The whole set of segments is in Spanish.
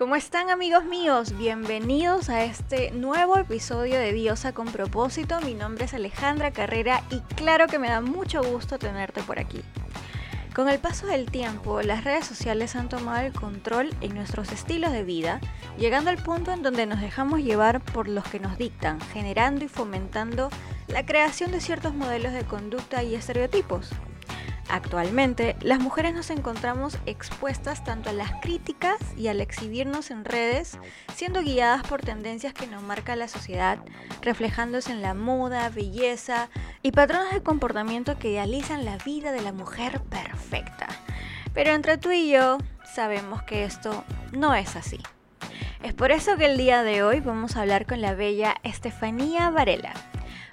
¿Cómo están amigos míos? Bienvenidos a este nuevo episodio de Diosa con propósito. Mi nombre es Alejandra Carrera y claro que me da mucho gusto tenerte por aquí. Con el paso del tiempo, las redes sociales han tomado el control en nuestros estilos de vida, llegando al punto en donde nos dejamos llevar por los que nos dictan, generando y fomentando la creación de ciertos modelos de conducta y estereotipos. Actualmente, las mujeres nos encontramos expuestas tanto a las críticas y al exhibirnos en redes, siendo guiadas por tendencias que nos marca la sociedad, reflejándose en la moda, belleza y patrones de comportamiento que idealizan la vida de la mujer perfecta. Pero entre tú y yo sabemos que esto no es así. Es por eso que el día de hoy vamos a hablar con la bella Estefanía Varela,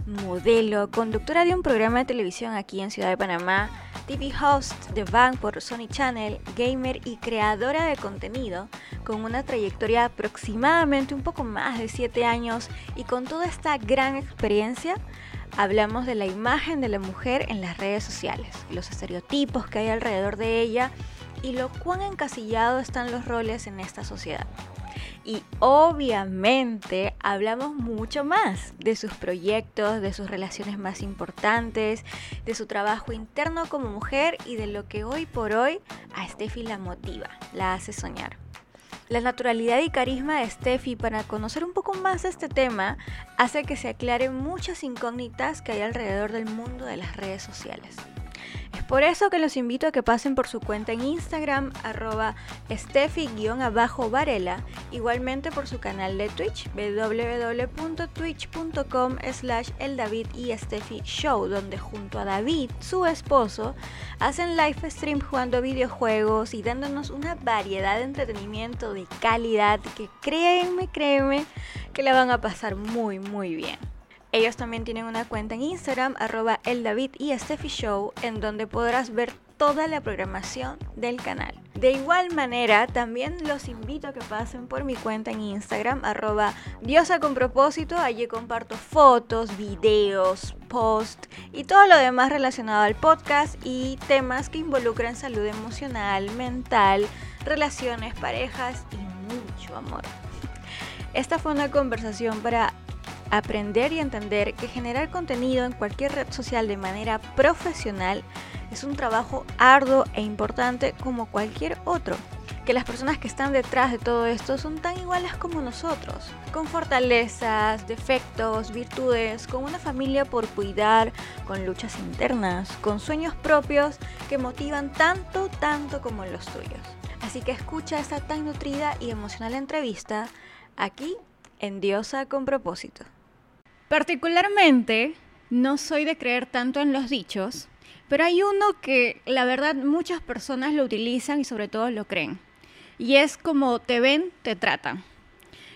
modelo, conductora de un programa de televisión aquí en Ciudad de Panamá, TV host de Van por Sony Channel, gamer y creadora de contenido, con una trayectoria aproximadamente un poco más de 7 años y con toda esta gran experiencia, hablamos de la imagen de la mujer en las redes sociales, los estereotipos que hay alrededor de ella y lo cuán encasillados están los roles en esta sociedad. Y obviamente hablamos mucho más de sus proyectos, de sus relaciones más importantes, de su trabajo interno como mujer y de lo que hoy por hoy a Steffi la motiva, la hace soñar. La naturalidad y carisma de Steffi para conocer un poco más de este tema hace que se aclaren muchas incógnitas que hay alrededor del mundo de las redes sociales. Es por eso que los invito a que pasen por su cuenta en Instagram, arroba steffi-varela, igualmente por su canal de Twitch, www.twitch.com slash el David y Steffi Show, donde junto a David, su esposo, hacen live stream jugando videojuegos y dándonos una variedad de entretenimiento de calidad que créeme, créeme, que la van a pasar muy, muy bien. Ellos también tienen una cuenta en Instagram, arroba el David y Steffi Show, en donde podrás ver toda la programación del canal. De igual manera, también los invito a que pasen por mi cuenta en Instagram, arroba diosa con propósito. Allí comparto fotos, videos, posts y todo lo demás relacionado al podcast y temas que involucran salud emocional, mental, relaciones, parejas y mucho amor. Esta fue una conversación para aprender y entender que generar contenido en cualquier red social de manera profesional es un trabajo arduo e importante como cualquier otro. Que las personas que están detrás de todo esto son tan iguales como nosotros, con fortalezas, defectos, virtudes, con una familia por cuidar, con luchas internas, con sueños propios que motivan tanto, tanto como los tuyos. Así que escucha esta tan nutrida y emocional entrevista aquí en Diosa con propósito. Particularmente, no soy de creer tanto en los dichos, pero hay uno que la verdad muchas personas lo utilizan y sobre todo lo creen. Y es como te ven, te tratan.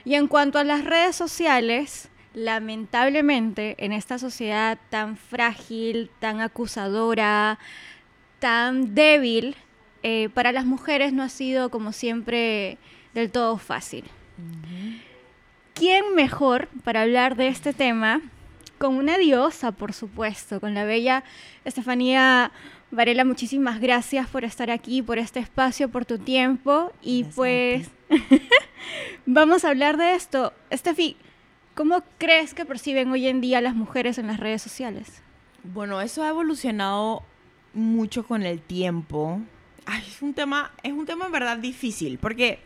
Y en cuanto a las redes sociales, lamentablemente en esta sociedad tan frágil, tan acusadora, tan débil, eh, para las mujeres no ha sido como siempre del todo fácil. ¿Quién mejor para hablar de este tema? Con una diosa, por supuesto, con la bella Estefanía Varela. Muchísimas gracias por estar aquí, por este espacio, por tu tiempo. Y pues vamos a hablar de esto. Estefi, ¿cómo crees que perciben hoy en día las mujeres en las redes sociales? Bueno, eso ha evolucionado mucho con el tiempo. Ay, es un tema, es un tema en verdad difícil, porque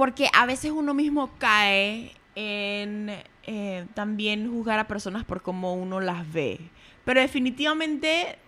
porque a veces uno mismo cae en eh, también juzgar a personas por cómo uno las ve. Pero definitivamente,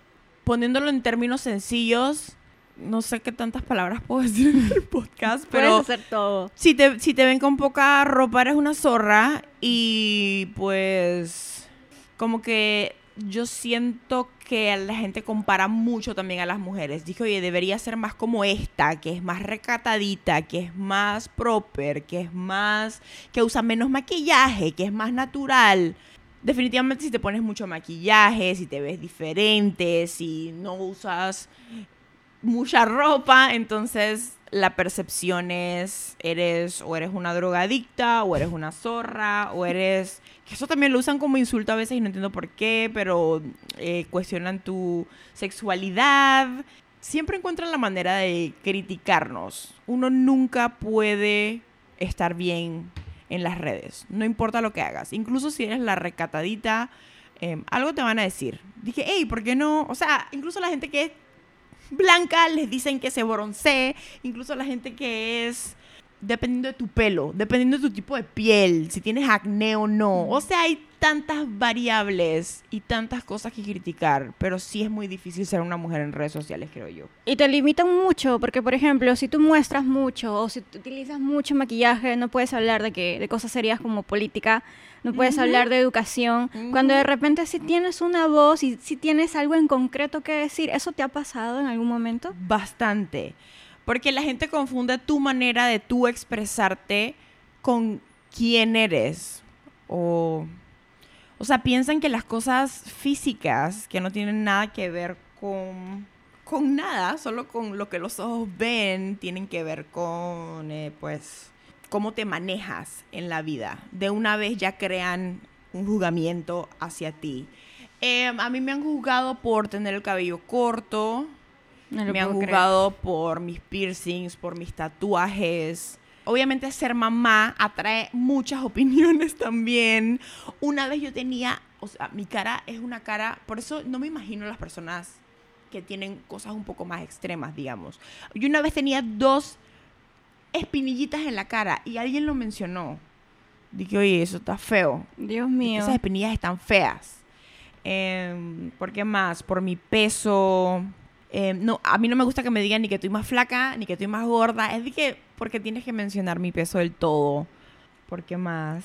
poniéndolo en términos sencillos, no sé qué tantas palabras puedo decir en el podcast, pero... Puedes hacer todo. Si te, si te ven con poca ropa, eres una zorra y pues como que yo siento que la gente compara mucho también a las mujeres. Dije, oye, debería ser más como esta, que es más recatadita, que es más proper, que es más. que usa menos maquillaje, que es más natural. Definitivamente, si te pones mucho maquillaje, si te ves diferente, si no usas mucha ropa, entonces la percepción es, eres o eres una drogadicta, o eres una zorra, o eres... Que eso también lo usan como insulto a veces y no entiendo por qué, pero eh, cuestionan tu sexualidad. siempre encuentran la manera de criticarnos. Uno nunca puede estar bien en las redes, no importa lo que hagas. Incluso si eres la recatadita, em, algo te van a decir. Dije, hey, ¿por qué no? O sea, incluso la gente que es blanca les dicen que se broncee, incluso la gente que es dependiendo de tu pelo, dependiendo de tu tipo de piel, si tienes acné o no. O sea, hay tantas variables y tantas cosas que criticar, pero sí es muy difícil ser una mujer en redes sociales, creo yo. Y te limitan mucho, porque por ejemplo, si tú muestras mucho o si utilizas mucho maquillaje, no puedes hablar de que de cosas serias como política, no puedes hablar de educación. Cuando de repente si tienes una voz y si tienes algo en concreto que decir, ¿eso te ha pasado en algún momento? Bastante. Porque la gente confunde tu manera de tú expresarte con quién eres. O, o sea, piensan que las cosas físicas, que no tienen nada que ver con, con nada, solo con lo que los ojos ven, tienen que ver con, eh, pues, cómo te manejas en la vida. De una vez ya crean un juzgamiento hacia ti. Em, a mí me han juzgado por tener el cabello corto, me han juzgado por mis piercings, por mis tatuajes. Obviamente ser mamá atrae muchas opiniones también. Una vez yo tenía, o sea, mi cara es una cara, por eso no me imagino las personas que tienen cosas un poco más extremas, digamos. Yo una vez tenía dos espinillitas en la cara y alguien lo mencionó. Dije, oye, eso está feo. Dios mío. Esas espinillas están feas. Eh, ¿Por qué más? Por mi peso, Em, no, a mí no me gusta que me digan ni que estoy más flaca, ni que estoy más gorda. Es de que, porque tienes que mencionar mi peso del todo. ¿Por qué más?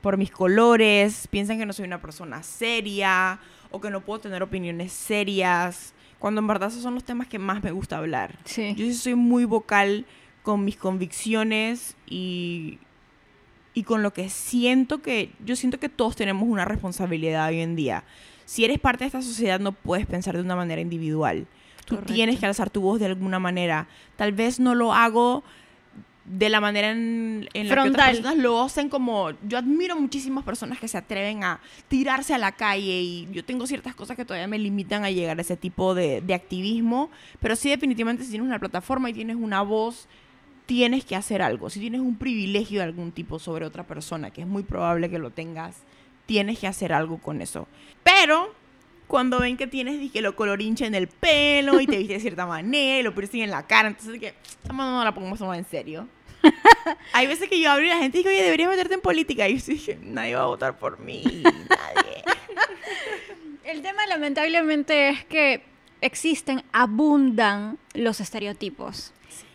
Por mis colores. Piensan que no soy una persona seria o que no puedo tener opiniones serias. Cuando en verdad esos son los temas que más me gusta hablar. Sí. Yo sí soy muy vocal con mis convicciones y, y con lo que siento que... Yo siento que todos tenemos una responsabilidad hoy en día. Si eres parte de esta sociedad no puedes pensar de una manera individual. Tú tienes que alzar tu voz de alguna manera. Tal vez no lo hago de la manera en, la que otras personas lo hacen como yo admiro muchísimas personas que se atreven a tirarse a la calle y yo tengo ciertas cosas que todavía me limitan a llegar a ese tipo de, de activismo pero sí definitivamente si tienes una plataforma y tienes una voz tienes que hacer algo si tienes un privilegio de algún tipo sobre otra persona que es muy probable que lo tengas tienes que hacer algo con eso pero cuando ven que tienes dije, lo colorinche en el pelo y te viste de cierta manera y lo piercing en la cara. Entonces, que no, no la pongamos en serio. Hay veces que yo hablo y la gente dice, oye, deberías meterte en política. Y yo dije, nadie va a votar por mí, nadie. El tema, lamentablemente, es que existen, abundan los estereotipos.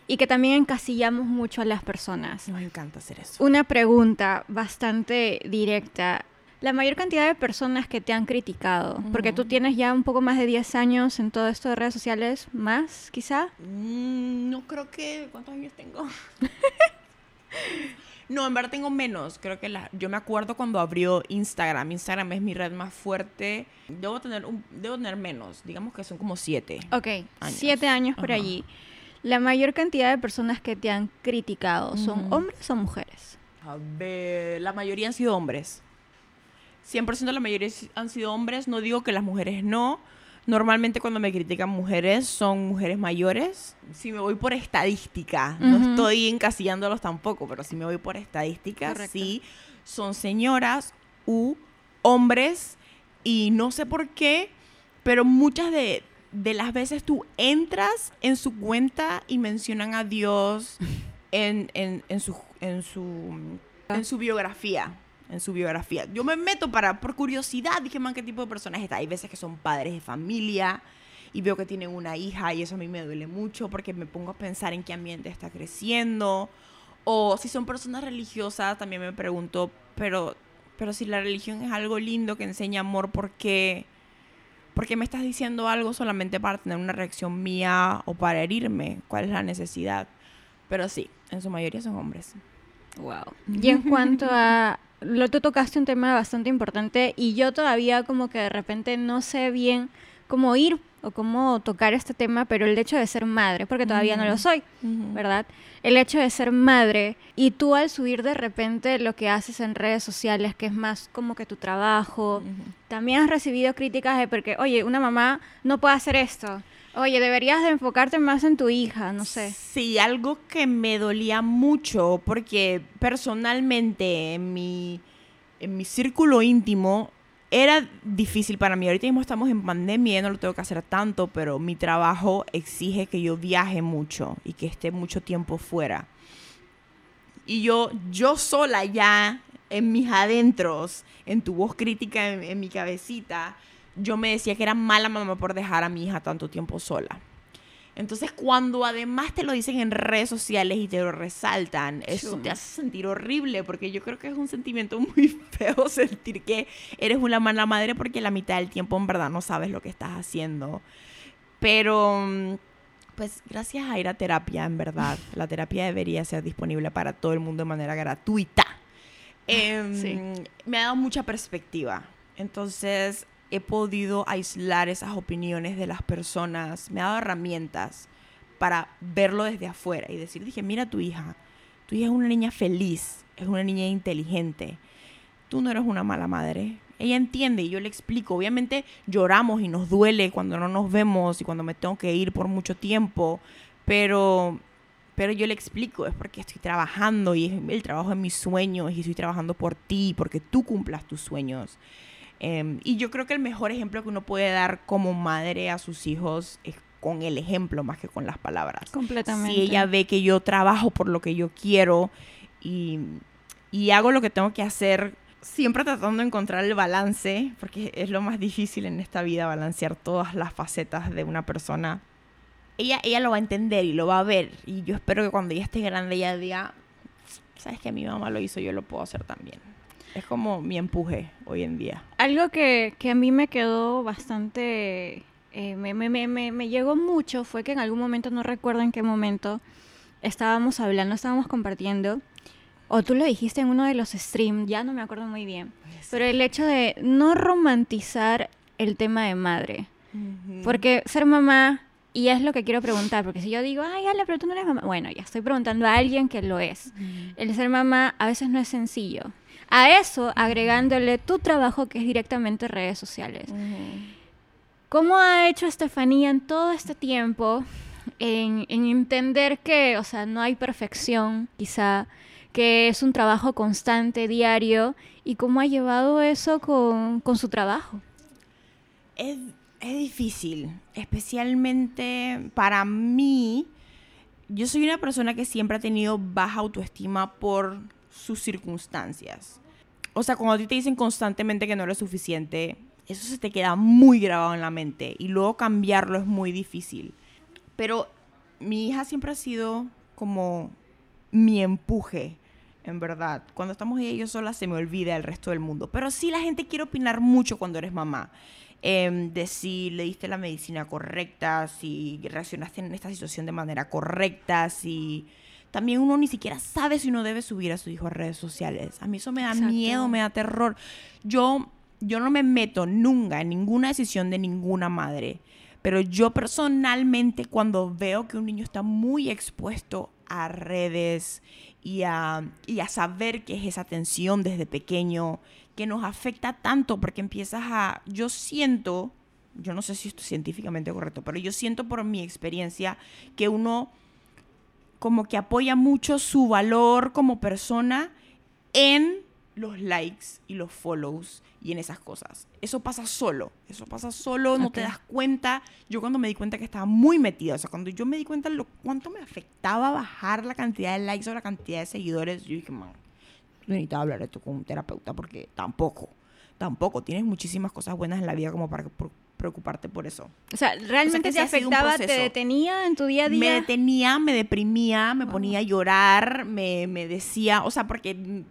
Y que también encasillamos mucho a las personas. Me encanta hacer eso. Una pregunta bastante directa la mayor cantidad de personas que te han criticado, porque tú tienes ya un poco más de 10 años en todo esto de redes sociales, más quizá. Mm, no creo que... ¿Cuántos años tengo? no, en verdad tengo menos. Creo que la, yo me acuerdo cuando abrió Instagram. Instagram es mi red más fuerte. Debo tener, un, debo tener menos. Digamos que son como 7. Ok, 7 años por allí. La mayor cantidad de personas que te han criticado, ¿son hombres o mujeres? A ver, la mayoría han sido hombres. 100% de la mayoría han sido hombres, no digo que las mujeres no. Normalmente cuando me critican mujeres son mujeres mayores. Si me voy por estadística, no estoy encasillándolos tampoco, pero si me voy por estadística, sí, son señoras u hombres y no sé por qué, pero muchas de, de las veces tú entras en su cuenta y mencionan a Dios en, en, en, su, en, su, en su biografía en su biografía. Yo me meto para, por curiosidad, dije, man, ¿qué tipo de personas está? Hay veces que son padres de familia y veo que tienen una hija y eso a mí me duele mucho porque me pongo a pensar en qué ambiente está creciendo. O si son personas religiosas, también me pregunto, pero, pero si la religión es algo lindo que enseña amor, ¿por qué, ¿por qué me estás diciendo algo solamente para tener una reacción mía o para herirme? ¿Cuál es la necesidad? Pero sí, en su mayoría son hombres. Wow. Y en cuanto a lo tú tocaste un tema bastante importante y yo todavía como que de repente no sé bien cómo ir o cómo tocar este tema, pero el hecho de ser madre, porque todavía no lo soy, ¿verdad? El hecho de ser madre y tú al subir de repente lo que haces en redes sociales, que es más como que tu trabajo, también has recibido críticas de porque, oye, una mamá no puede hacer esto, Oye, deberías de enfocarte más en tu hija, no sé. Sí, algo que me dolía mucho porque personalmente en mi, en mi círculo íntimo era difícil para mí. Ahorita mismo estamos en pandemia, ya no lo tengo que hacer tanto, pero mi trabajo exige que yo viaje mucho y que esté mucho tiempo fuera. Y yo, yo sola ya en mis adentros, en tu voz crítica, en, en mi cabecita, yo me decía que era mala mamá por dejar a mi hija tanto tiempo sola. Entonces, cuando además te lo dicen en redes sociales y te lo resaltan, eso te hace sentir horrible, porque yo creo que es un sentimiento muy feo sentir que eres una mala madre porque la mitad del tiempo en verdad no sabes lo que estás haciendo. Pero, mm, pues gracias a ir a terapia, en verdad, la terapia debería ser disponible para todo el mundo de manera gratuita. Em, Sí. Me ha dado mucha perspectiva. Entonces, he podido aislar esas opiniones de las personas, me ha dado herramientas para verlo desde afuera y decir, dije, mira tu hija, tu hija es una niña feliz, es una niña inteligente, tú no eres una mala madre. Ella entiende y yo le explico. Obviamente lloramos y nos duele cuando no nos vemos y cuando me tengo que ir por mucho tiempo, pero, pero yo le explico, es porque estoy trabajando y es el trabajo de mis sueños y estoy trabajando por ti, porque tú cumplas tus sueños. Em, y yo creo que el mejor ejemplo que uno puede dar como madre a sus hijos es con el ejemplo más que con las palabras. Completamente. Si ella ve que yo trabajo por lo que yo quiero y, y hago lo que tengo que hacer, siempre tratando de encontrar el balance, porque es lo más difícil en esta vida, balancear todas las facetas de una persona. Ella, ella lo va a entender y lo va a ver. Y yo espero que cuando ella esté grande ella diga, sabes que mi mamá lo hizo, yo lo puedo hacer también. Es como mi empuje hoy en día. Algo que, que a mí me quedó bastante, eh, me, me, me, me, me llegó mucho fue que en algún momento, no recuerdo en qué momento, estábamos hablando, estábamos compartiendo, o tú lo dijiste en uno de los streams, ya no me acuerdo muy bien, pero el hecho de no romantizar el tema de madre. Porque ser mamá, y es lo que quiero preguntar, porque si yo digo, ay, Ale, pero tú no eres mamá, bueno, ya estoy preguntando a alguien que lo es. El ser mamá a veces no es sencillo. A eso, agregándole tu trabajo que es directamente redes sociales. ¿Cómo ha hecho Estefanía en todo este tiempo en, en entender que, o sea, no hay perfección, quizá, que es un trabajo constante, diario, y cómo ha llevado eso con, con su trabajo? Es, es difícil, especialmente para mí. Yo soy una persona que siempre ha tenido baja autoestima por sus circunstancias. O sea, cuando a ti te dicen constantemente que no eres suficiente, eso se te queda muy grabado en la mente y luego cambiarlo es muy difícil. Pero mi hija siempre ha sido como mi empuje, en verdad. Cuando estamos ella y yo sola se me olvida el resto del mundo. Pero sí la gente quiere opinar mucho cuando eres mamá. Em, de si le diste la medicina correcta, si reaccionaste en esta situación de manera correcta, si también uno ni siquiera sabe si uno debe subir a su hijo a redes sociales. A mí eso me da Exacto. miedo, me da terror. Yo, yo no me meto nunca en ninguna decisión de ninguna madre. Pero yo personalmente cuando veo que un niño está muy expuesto a redes y a, y a saber que es esa tensión desde pequeño, que nos afecta tanto porque empiezas a, yo siento, yo no sé si esto es científicamente correcto, pero yo siento por mi experiencia que uno como que apoya mucho su valor como persona en los likes y los follows y en esas cosas. Eso pasa solo, eso pasa solo, no te das cuenta. Yo cuando me di cuenta que estaba muy metida, o sea, cuando yo me di cuenta lo cuánto me afectaba bajar la cantidad de likes o la cantidad de seguidores, yo dije, man, yo necesitaba hablar esto con un terapeuta porque tampoco, tampoco, tienes muchísimas cosas buenas en la vida como para preocuparte por eso. O sea, ¿realmente que sí te afectaba, te detenía en tu día a Me día? detenía, me deprimía, me Wow. ponía a llorar, me, me decía, o sea, porque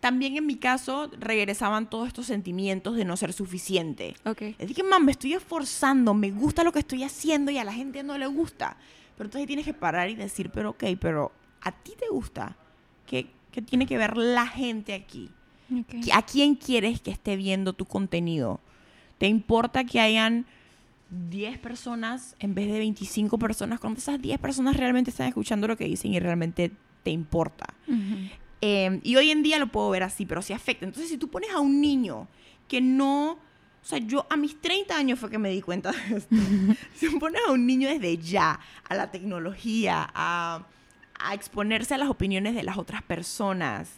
también en mi caso regresaban todos estos sentimientos de no ser suficiente. Ok. Le dije, mam, me estoy esforzando, me gusta lo que estoy haciendo y a la gente no le gusta. Pero entonces tienes que parar y decir, pero ok, pero ¿a ti te gusta? ¿Qué, qué tiene que ver la gente aquí? ok. ¿A quién quieres que esté viendo tu contenido? ¿Te importa que hayan 10 personas en vez de 25 personas? Cuando esas 10 personas realmente están escuchando lo que dicen y realmente te importa. Eh, y hoy en día lo puedo ver así, pero sí afecta. Entonces, si tú pones a un niño que no O sea, yo a mis 30 años fue que me di cuenta de esto. si pones a un niño desde ya a la tecnología, a, a exponerse a las opiniones de las otras personas.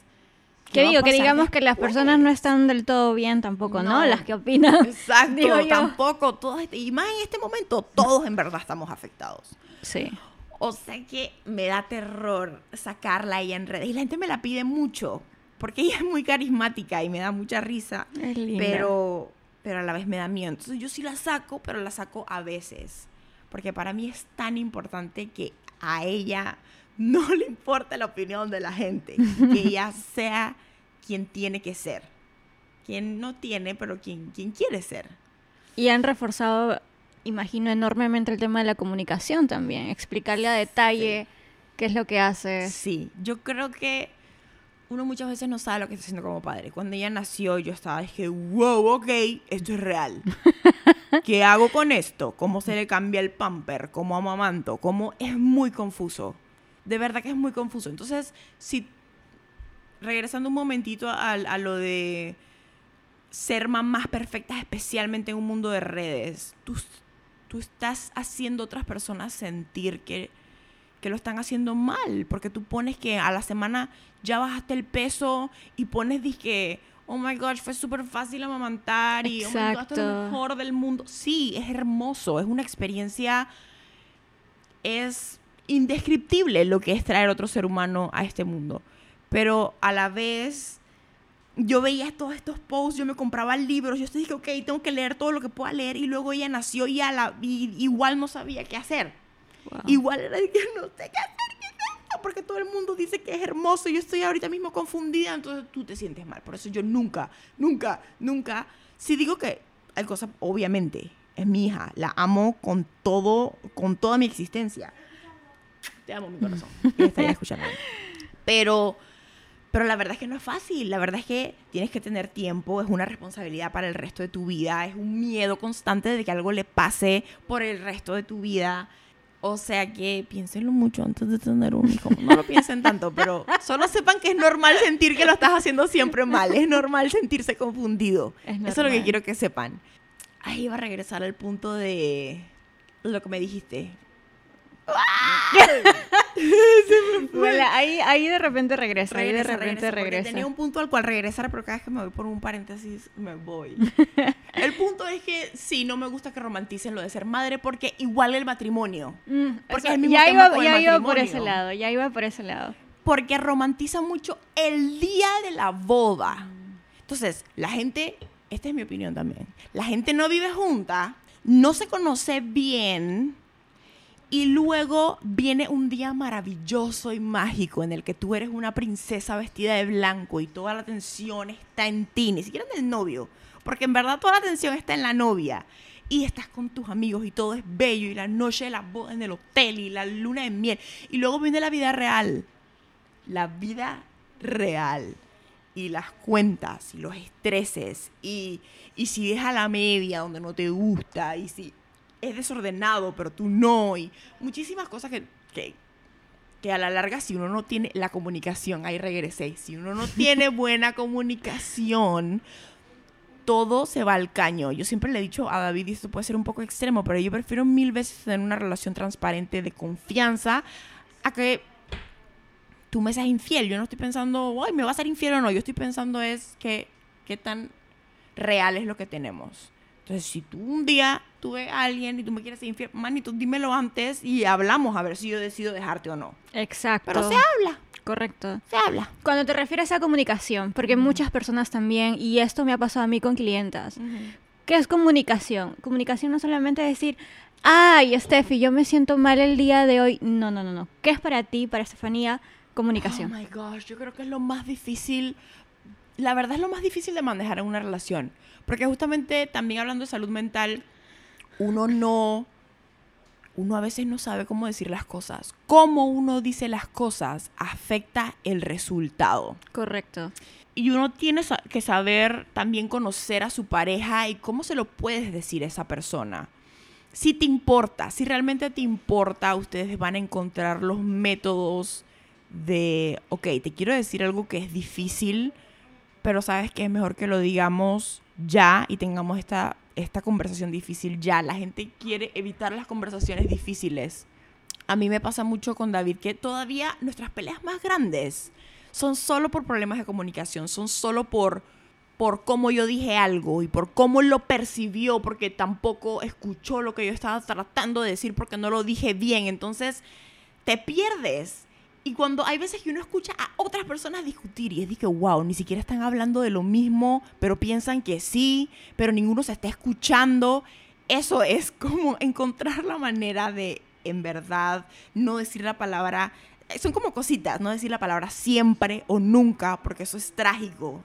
Que digo, que digamos que las personas no están del todo bien tampoco, ¿no? No. Las que opinan. Exacto, digo yo. tampoco. Todos, y más en este momento, todos en verdad estamos afectados. Sí. O sea que me da terror sacarla ella en redes. Y la gente me la pide mucho. Porque ella es muy carismática y me da mucha risa. Es linda. Pero, pero a la vez me da miedo. Entonces yo sí la saco, pero la saco a veces. Porque para mí es tan importante que a ella no le importa la opinión de la gente. Que ella sea quien tiene que ser. Quien no tiene, pero quien, quien quiere ser. Y han reforzado, imagino, enormemente el tema de la comunicación también. Explicarle a detalle qué es lo que haces. Sí, yo creo que uno muchas veces no sabe lo que está haciendo como padre. Cuando ella nació, yo estaba, dije, wow, ok, esto es real. ¿Qué hago con esto? ¿Cómo se le cambia el pamper? ¿Cómo amamanto? ¿Cómo? Es muy confuso. De verdad que es muy confuso. Entonces, si, regresando un momentito a, a lo de ser mamás perfectas, especialmente en un mundo de redes, tú, tú estás haciendo a otras personas sentir que que lo están haciendo mal, porque tú pones que a la semana ya bajaste el peso y pones que oh my gosh, fue súper fácil amamantar y oh my God, esto es lo Exacto. mejor del mundo. Sí, es hermoso, es una experiencia, es indescriptible lo que es traer otro ser humano a este mundo, pero a la vez yo veía todos estos posts, yo me compraba libros, yo dije, ok, tengo que leer todo lo que pueda leer y luego ella nació y, a la, y igual no sabía qué hacer. Wow. Igual era de que no sé qué hacer, qué es esto, porque todo el mundo dice que es hermoso y yo estoy ahorita mismo confundida, entonces tú te sientes mal. Por eso yo nunca, nunca, nunca, si digo que hay cosas, obviamente, es mi hija, la amo con todo, con toda mi existencia. Te amo, mi corazón. Ella estaría escuchando. Pero, pero la verdad es que no es fácil. La verdad es que tienes que tener tiempo, es una responsabilidad para el resto de tu vida, es un miedo constante de que algo le pase por el resto de tu vida. O sea que piénsenlo mucho antes de tener un hijo. No lo piensen tanto, pero solo sepan que es normal sentir que lo estás haciendo siempre mal. Es normal sentirse confundido. Es Eso es lo que quiero que sepan. Ahí iba a regresar al punto de lo que me dijiste. Bueno, ahí, ahí de repente regresa, ahí de repente regresa. Tenía un punto al cual regresar, pero cada vez que me voy por un paréntesis, me voy. el punto es que sí, no me gusta que romanticen lo de ser madre, porque igual el matrimonio. Mm, Porque es el mismo ya tema iba, el ya iba por ese lado, ya iba por ese lado. Porque romantiza mucho el día de la boda. Entonces, la gente, esta es mi opinión también, la gente no vive junta, no se conoce bien y luego viene un día maravilloso y mágico en el que tú eres una princesa vestida de blanco y toda la atención está en ti, ni siquiera en el novio, porque en verdad toda la atención está en la novia. Y estás con tus amigos y todo es bello y la noche de la boda en el hotel y la luna de miel. Y luego viene la vida real la vida real y las cuentas y los estreses y, y si deja la media donde no te gusta y si es desordenado pero tú no y muchísimas cosas que, que, que a la larga si uno no tiene la comunicación, ahí regresé, si uno no tiene buena comunicación, todo se va al caño. Yo siempre le he dicho a David, y esto puede ser un poco extremo, pero yo prefiero mil veces tener una relación transparente de confianza a que tú me seas infiel. Yo no estoy pensando, ay, me va a ser infiel o no. Yo estoy pensando es que qué tan real es lo que tenemos. Entonces, si tú un día tú ves a alguien y tú me quieres ser infiel, manito, dímelo antes y hablamos a ver si yo decido dejarte o no. Exacto. Pero se habla, Correcto. se habla. Cuando te refieres a comunicación, porque muchas personas también, y esto me ha pasado a mí con clientas, ¿qué es comunicación? Comunicación no solamente decir, ay, Steffi, yo me siento mal el día de hoy. No, no, no, no. ¿Qué es para ti, para Estefanía, comunicación? Oh my gosh, yo creo que es lo más difícil. La verdad es lo más difícil de manejar en una relación. Porque justamente también hablando de salud mental, uno no. Uno a veces no sabe cómo decir las cosas. Cómo uno dice las cosas afecta el resultado. Correcto. Y uno tiene que saber también conocer a su pareja y cómo se lo puedes decir a esa persona. Si te importa, si realmente te importa, ustedes van a encontrar los métodos de, ok, te quiero decir algo que es difícil, pero sabes que es mejor que lo digamos ya y tengamos esta, esta conversación difícil ya. La gente quiere evitar las conversaciones difíciles. A mí me pasa mucho con David que todavía nuestras peleas más grandes son solo por problemas de comunicación, son solo por por cómo yo dije algo y por cómo lo percibió, porque tampoco escuchó lo que yo estaba tratando de decir porque no lo dije bien. Entonces, te pierdes. Y cuando hay veces que uno escucha a otras personas discutir y es de que, wow, ni siquiera están hablando de lo mismo, pero piensan que sí, pero ninguno se está escuchando. Eso es como encontrar la manera de, en verdad, no decir la palabra. Son como cositas, no decir la palabra siempre o nunca, porque eso es trágico.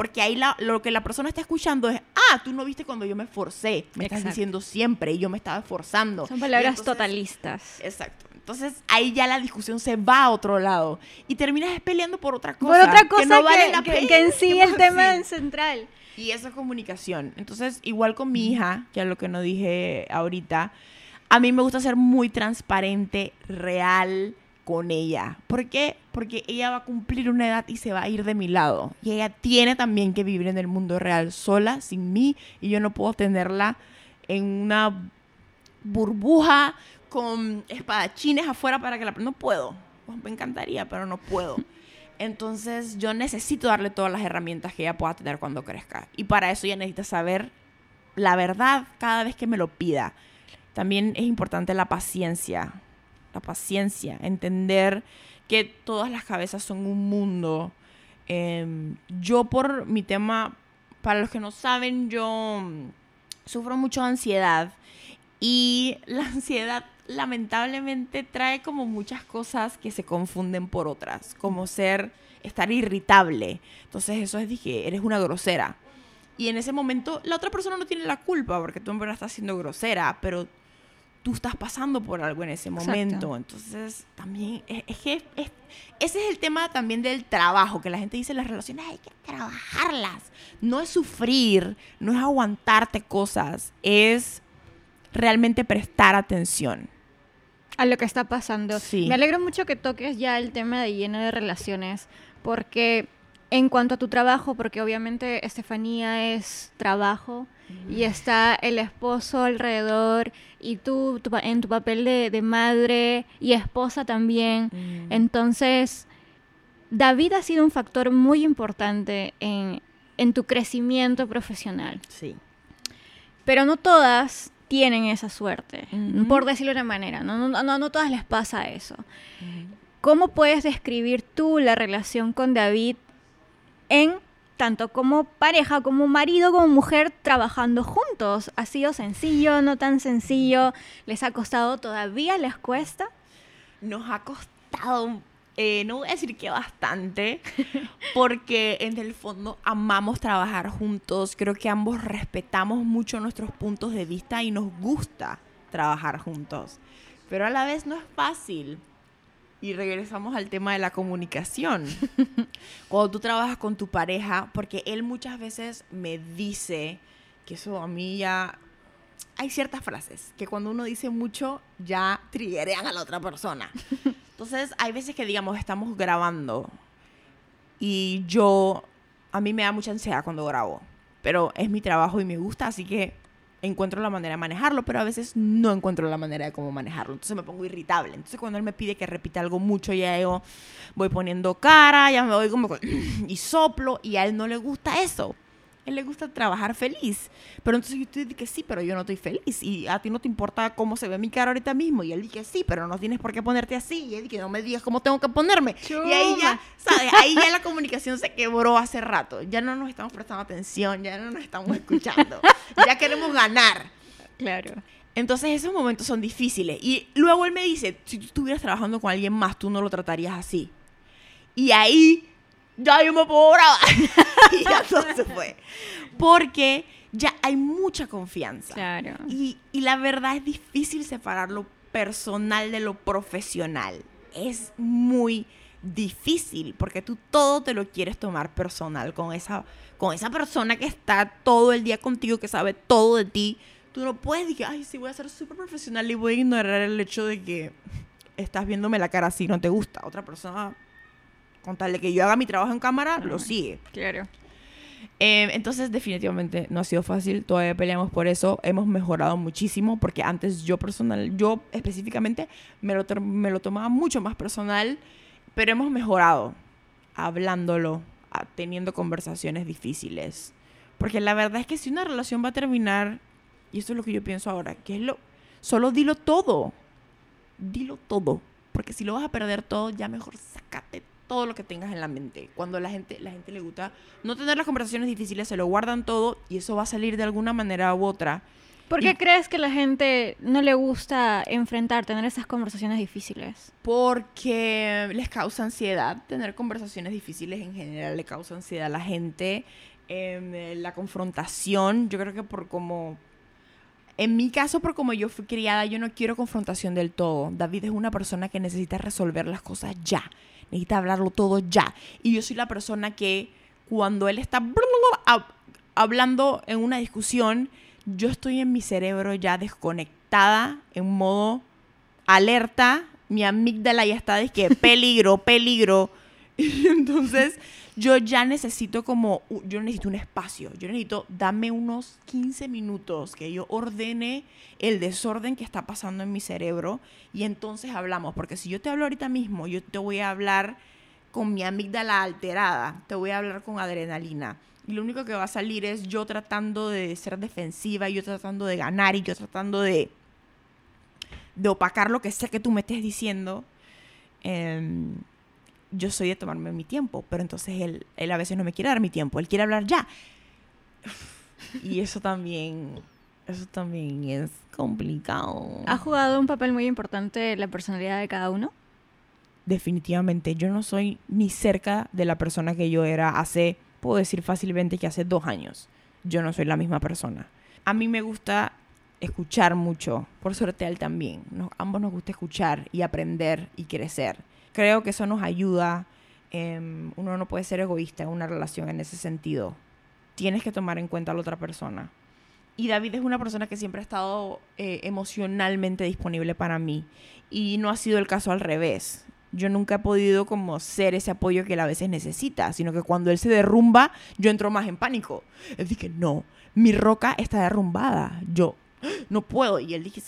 Porque ahí lo que la persona está escuchando es, ah, tú no viste cuando yo me esforcé. Me estás diciendo siempre y yo me estaba esforzando. Son palabras totalistas. Exacto. Entonces ahí ya la discusión se va a otro lado y terminas peleando por otra cosa. Por otra cosa que, no vale la pena, que en sí el tema es central. Y esa comunicación. Entonces, igual con mi hija, que es lo que no dije ahorita, a mí me gusta ser muy transparente, real, con ella. ¿Por qué? Porque ella va a cumplir una edad y se va a ir de mi lado. Y ella tiene también que vivir en el mundo real sola, sin mí, y yo no puedo tenerla en una burbuja con espadachines afuera para que la... No puedo. Me encantaría, pero no puedo. Entonces yo necesito darle todas las herramientas que ella pueda tener cuando crezca. Y para eso ella necesita saber la verdad cada vez que me lo pida. También es importante la paciencia la paciencia, entender que todas las cabezas son un mundo. Em, yo por mi tema, para los que no saben, yo mm, sufro mucho ansiedad y la ansiedad lamentablemente trae como muchas cosas que se confunden por otras, como ser, estar irritable. Entonces eso es, dije, eres una grosera. Y en ese momento la otra persona no tiene la culpa porque tú en verdad estás siendo grosera, pero tú estás pasando por algo en ese momento. Entonces, también es, que ese es el tema también del trabajo, que la gente dice las relaciones hay que trabajarlas. No es sufrir, no es aguantarte cosas, es realmente prestar atención. A lo que está pasando. Sí. Me alegro mucho que toques ya el tema de lleno de relaciones, porque en cuanto a tu trabajo, porque obviamente Estefanía es trabajo y está el esposo alrededor y tú, en tu papel de, madre y esposa también. Mm. Entonces, David ha sido un factor muy importante en, tu crecimiento profesional. Sí. Pero no todas tienen esa suerte, por decirlo de una manera. No, no, no, no todas les pasa eso. ¿Cómo puedes describir tú la relación con David en tanto como pareja, como marido, como mujer, trabajando juntos. ¿Ha sido sencillo, no tan sencillo? ¿Les ha costado todavía? ¿Les cuesta? Nos ha costado, eh, no voy a decir que bastante, porque en el fondo amamos trabajar juntos. Creo que ambos respetamos mucho nuestros puntos de vista y nos gusta trabajar juntos. Pero a la vez no es fácil y regresamos al tema de la comunicación. Cuando tú trabajas con tu pareja, porque él muchas veces me dice que eso a mí ya... Hay ciertas frases que cuando uno dice mucho ya triggerean a la otra persona. Entonces hay veces que digamos estamos grabando y yo... A mí me da mucha ansiedad cuando grabo, pero es mi trabajo y me gusta, así que encuentro la manera de manejarlo, pero a veces no encuentro la manera de cómo manejarlo. Entonces me pongo irritable. Entonces cuando él me pide que repita algo mucho, ya yo voy poniendo cara, ya me voy como y soplo y a él no le gusta eso él le gusta trabajar feliz. Pero entonces yo te dije sí, pero yo no estoy feliz. Y a ti no te importa cómo se ve mi cara ahorita mismo. Y él dije sí, pero no tienes por qué ponerte así. Y él dije no me digas cómo tengo que ponerme. Y ahí ya, ¿sabes? Ahí ya la comunicación se quebró hace rato. Ya no nos estamos prestando atención, ya no nos estamos escuchando. ya queremos ganar. Claro. Entonces esos momentos son difíciles. Y luego él me dice, si tú estuvieras trabajando con alguien más, tú no lo tratarías así. Y ahí ya yo me puedo grabar. y ya todo se fue. Porque ya hay mucha confianza. Claro. Y, y la verdad es difícil separar lo personal de lo profesional. Es muy difícil porque tú todo te lo quieres tomar personal con esa, con esa persona que está todo el día contigo, que sabe todo de ti. Tú no puedes decir, ay, sí, voy a ser súper profesional y voy a ignorar el hecho de que estás viéndome la cara así, no te gusta. Otra persona con tal de que yo haga mi trabajo en cámara, lo sigue. Claro. Eh, entonces, definitivamente no ha sido fácil. Todavía peleamos por eso. Hemos mejorado muchísimo porque antes yo personal, yo específicamente me lo, me lo tomaba mucho más personal, pero hemos mejorado hablándolo, teniendo conversaciones difíciles. Porque la verdad es que si una relación va a terminar, y esto es lo que yo pienso ahora, que es lo, solo dilo todo. Dilo todo. Porque si lo vas a perder todo, ya mejor sácate todo lo que tengas en la mente. Cuando la gente, la gente le gusta no tener las conversaciones difíciles, se lo guardan todo y eso va a salir de alguna manera u otra. ¿Por qué crees que la gente no le gusta enfrentar, tener esas conversaciones difíciles? Porque les causa ansiedad. Tener conversaciones difíciles en general le causa ansiedad a la gente. Em, la confrontación, yo creo que por como... En mi caso, por como yo fui criada, yo no quiero confrontación del todo. David es una persona que necesita resolver las cosas ya necesita hablarlo todo ya. Y yo soy la persona que cuando él está hablando en una discusión, yo estoy en mi cerebro ya desconectada, en modo alerta, mi amígdala ya está de que peligro, peligro. Y entonces yo ya necesito como, yo necesito un espacio, yo necesito, dame unos 15 minutos que yo ordene el desorden que está pasando en mi cerebro y entonces hablamos, porque si yo te hablo ahorita mismo, yo te voy a hablar con mi amígdala alterada, te voy a hablar con adrenalina. Y lo único que va a salir es yo tratando de ser defensiva, yo tratando de ganar y yo tratando de, de opacar lo que sé que tú me estés diciendo. Eh, yo soy de tomarme mi tiempo, pero entonces él, él a veces no me quiere dar mi tiempo, él quiere hablar ya. Y eso también, eso también es complicado. ¿Ha jugado un papel muy importante la personalidad de cada uno? Definitivamente, yo no soy ni cerca de la persona que yo era hace, puedo decir fácilmente que hace dos años. Yo no soy la misma persona. A mí me gusta escuchar mucho, por suerte a él también. ambos nos gusta escuchar y aprender y crecer creo que eso nos ayuda. Em, uno no puede ser egoísta en una relación en ese sentido. Tienes que tomar en cuenta a la otra persona. Y David es una persona que siempre ha estado eh, emocionalmente disponible para mí. Y no ha sido el caso al revés. Yo nunca he podido como ser ese apoyo que él a veces necesita, sino que cuando él se derrumba, yo entro más en pánico. Él dije, no, mi roca está derrumbada. Yo no puedo. Y él dije,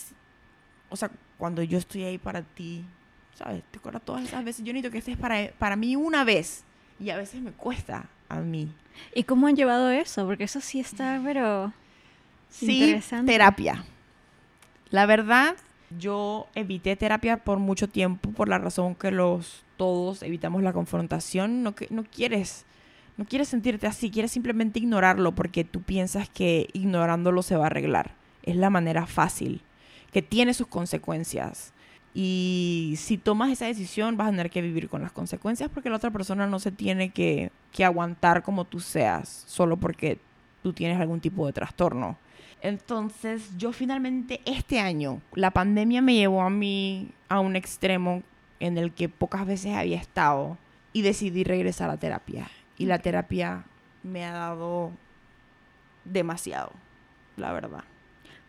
o sea, cuando yo estoy ahí para ti, ¿sabes? Te acuerdas todas esas veces. Yo necesito que estés para, para mí una vez. Y a veces me cuesta a mí. ¿Y cómo han llevado eso? Porque eso sí está, pero... Sí, terapia. La verdad, yo evité terapia por mucho tiempo por la razón que los todos evitamos la confrontación. No, que, no quieres... No quieres sentirte así, quieres simplemente ignorarlo porque tú piensas que ignorándolo se va a arreglar. Es la manera fácil, que tiene sus consecuencias. Y si tomas esa decisión, vas a tener que vivir con las consecuencias porque la otra persona no se tiene que, aguantar como tú seas, solo porque tú tienes algún tipo de trastorno. Entonces, yo finalmente este año, la pandemia me llevó a mí a un extremo en el que pocas veces había estado y decidí regresar a terapia. Y la terapia me ha dado demasiado, la verdad.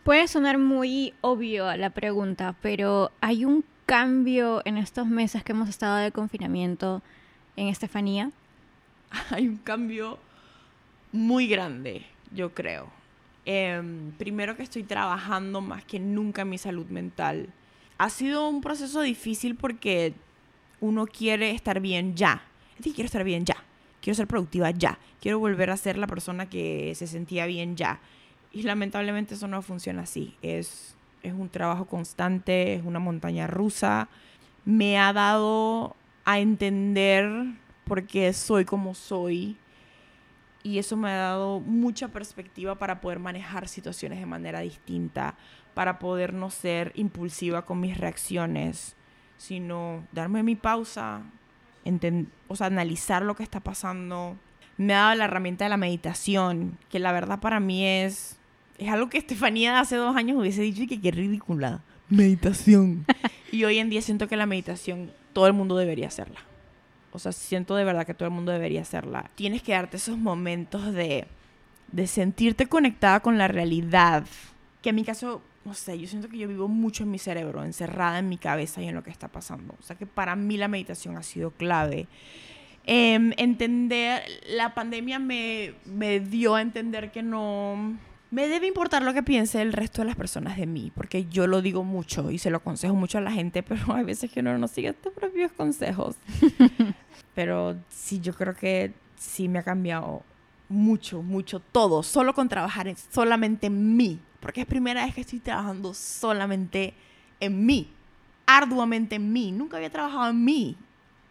Puede sonar muy obvio la pregunta, pero ¿hay un cambio en estos meses que hemos estado de confinamiento en Estefanía? Hay un cambio muy grande, yo creo. Em, primero que estoy trabajando más que nunca en mi salud mental. Ha sido un proceso difícil porque uno quiere estar bien ya. Es decir, quiero estar bien ya. Quiero ser productiva ya. Quiero volver a ser la persona que se sentía bien ya. Y lamentablemente eso no funciona así. Es, es un trabajo constante, es una montaña rusa. Me ha dado a entender por qué soy como soy. Y eso me ha dado mucha perspectiva para poder manejar situaciones de manera distinta, para poder no ser impulsiva con mis reacciones, sino darme mi pausa, o sea, analizar lo que está pasando. Me ha dado la herramienta de la meditación, que la verdad para mí es es algo que Estefanía hace dos años hubiese dicho y que qué ridícula. Meditación. y hoy en día siento que la meditación todo el mundo debería hacerla. O sea, siento de verdad que todo el mundo debería hacerla. Tienes que darte esos momentos de, de sentirte conectada con la realidad. Que en mi caso, no sé, yo siento que yo vivo mucho en mi cerebro, encerrada en mi cabeza y en lo que está pasando. O sea que para mí la meditación ha sido clave. Em, entender, la pandemia me, me dio a entender que no me debe importar lo que piense el resto de las personas de mí, porque yo lo digo mucho y se lo aconsejo mucho a la gente, pero hay veces que uno no sigue tus propios consejos. pero sí, yo creo que sí me ha cambiado mucho, mucho, todo, solo con trabajar en, solamente en mí, porque es primera vez que estoy trabajando solamente en mí, arduamente en mí, nunca había trabajado en mí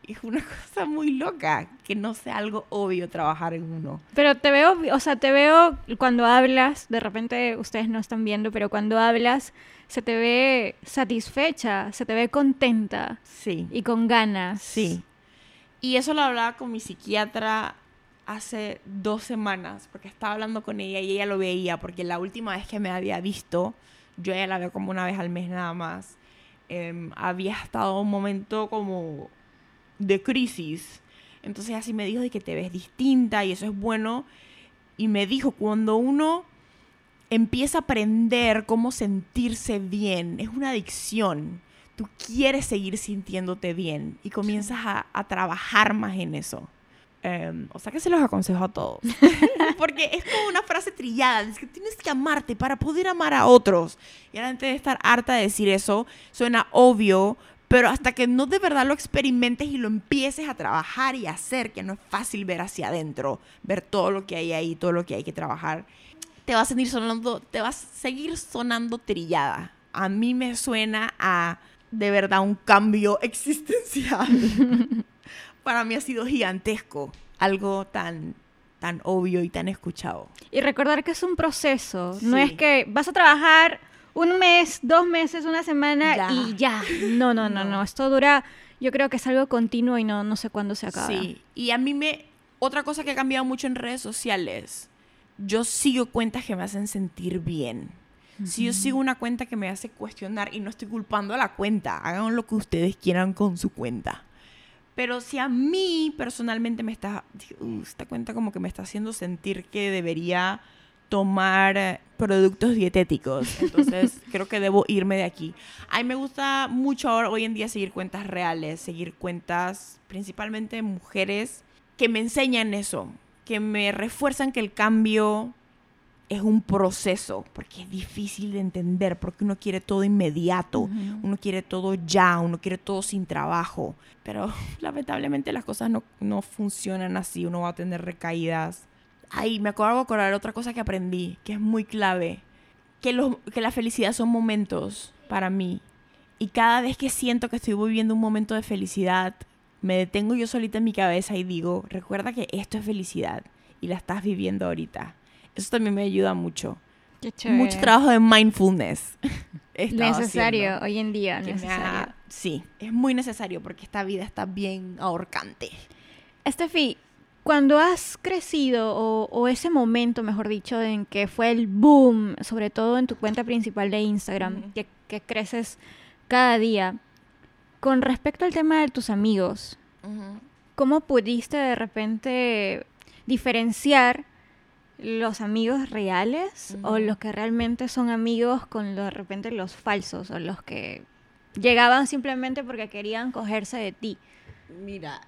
es una cosa muy loca que no sea algo obvio trabajar en uno. Pero te veo, o sea, te veo cuando hablas, de repente ustedes no están viendo, pero cuando hablas se te ve satisfecha, se te ve contenta. Sí. Y con ganas. Sí. Y eso lo hablaba con mi psiquiatra hace dos semanas, porque estaba hablando con ella y ella lo veía, porque la última vez que me había visto, yo ella la veo como una vez al mes nada más, em, había estado un momento como de crisis. Entonces así me dijo de que te ves distinta y eso es bueno. Y me dijo, cuando uno empieza a aprender cómo sentirse bien, es una adicción. Tú quieres seguir sintiéndote bien y comienzas a, trabajar más en eso. Em, o sea que se los aconsejo a todos. Porque es como una frase trillada, es que tienes que amarte para poder amar a otros. Y ahora antes de estar harta de decir eso, suena obvio, pero hasta que no de verdad lo experimentes y lo empieces a trabajar y hacer, que no es fácil ver hacia adentro, ver todo lo que hay ahí, todo lo que hay que trabajar, te va a seguir sonando, te va a seguir sonando trillada. A mí me suena a de verdad un cambio existencial. Para mí ha sido gigantesco, algo tan tan obvio y tan escuchado. Y recordar que es un proceso, no es que vas a trabajar un mes, dos meses, una semana y ya. No, no, no, no, Esto dura, yo creo que es algo continuo y no, no sé cuándo se acaba. Sí, y a mí me... Otra cosa que ha cambiado mucho en redes sociales, yo sigo cuentas que me hacen sentir bien. Si yo sigo una cuenta que me hace cuestionar y no estoy culpando a la cuenta, hagan lo que ustedes quieran con su cuenta. Pero si a mí personalmente me está, uh, esta cuenta como que me está haciendo sentir que debería tomar eh, productos dietéticos. Entonces, creo que debo irme de aquí. A mí me gusta mucho ahora, hoy en día, seguir cuentas reales, seguir cuentas principalmente mujeres que me enseñan eso, que me refuerzan que el cambio es un proceso, porque es difícil de entender, porque uno quiere todo inmediato, uno quiere todo ya, uno quiere todo sin trabajo, pero lamentablemente las cosas no, no funcionan así, uno va a tener recaídas Ay, me acuerdo de acordar otra cosa que aprendí, que es muy clave. Que, que la felicidad son momentos para mí. Y cada vez que siento que estoy viviendo un momento de felicidad, me detengo yo solita en mi cabeza y digo, recuerda que esto es felicidad y la estás viviendo ahorita. Eso también me ayuda mucho. Mucho trabajo de mindfulness. necesario hoy en día. Necesario. sí, es muy necesario porque esta vida está bien ahorcante. Estefi, cuando has crecido, o, ese momento, mejor dicho, en que fue el boom, sobre todo en tu cuenta principal de Instagram, que, creces cada día, con respecto al tema de tus amigos, ¿cómo pudiste de repente diferenciar los amigos reales o los que realmente son amigos con de repente los falsos o los que llegaban simplemente porque querían cogerse de ti? Mira,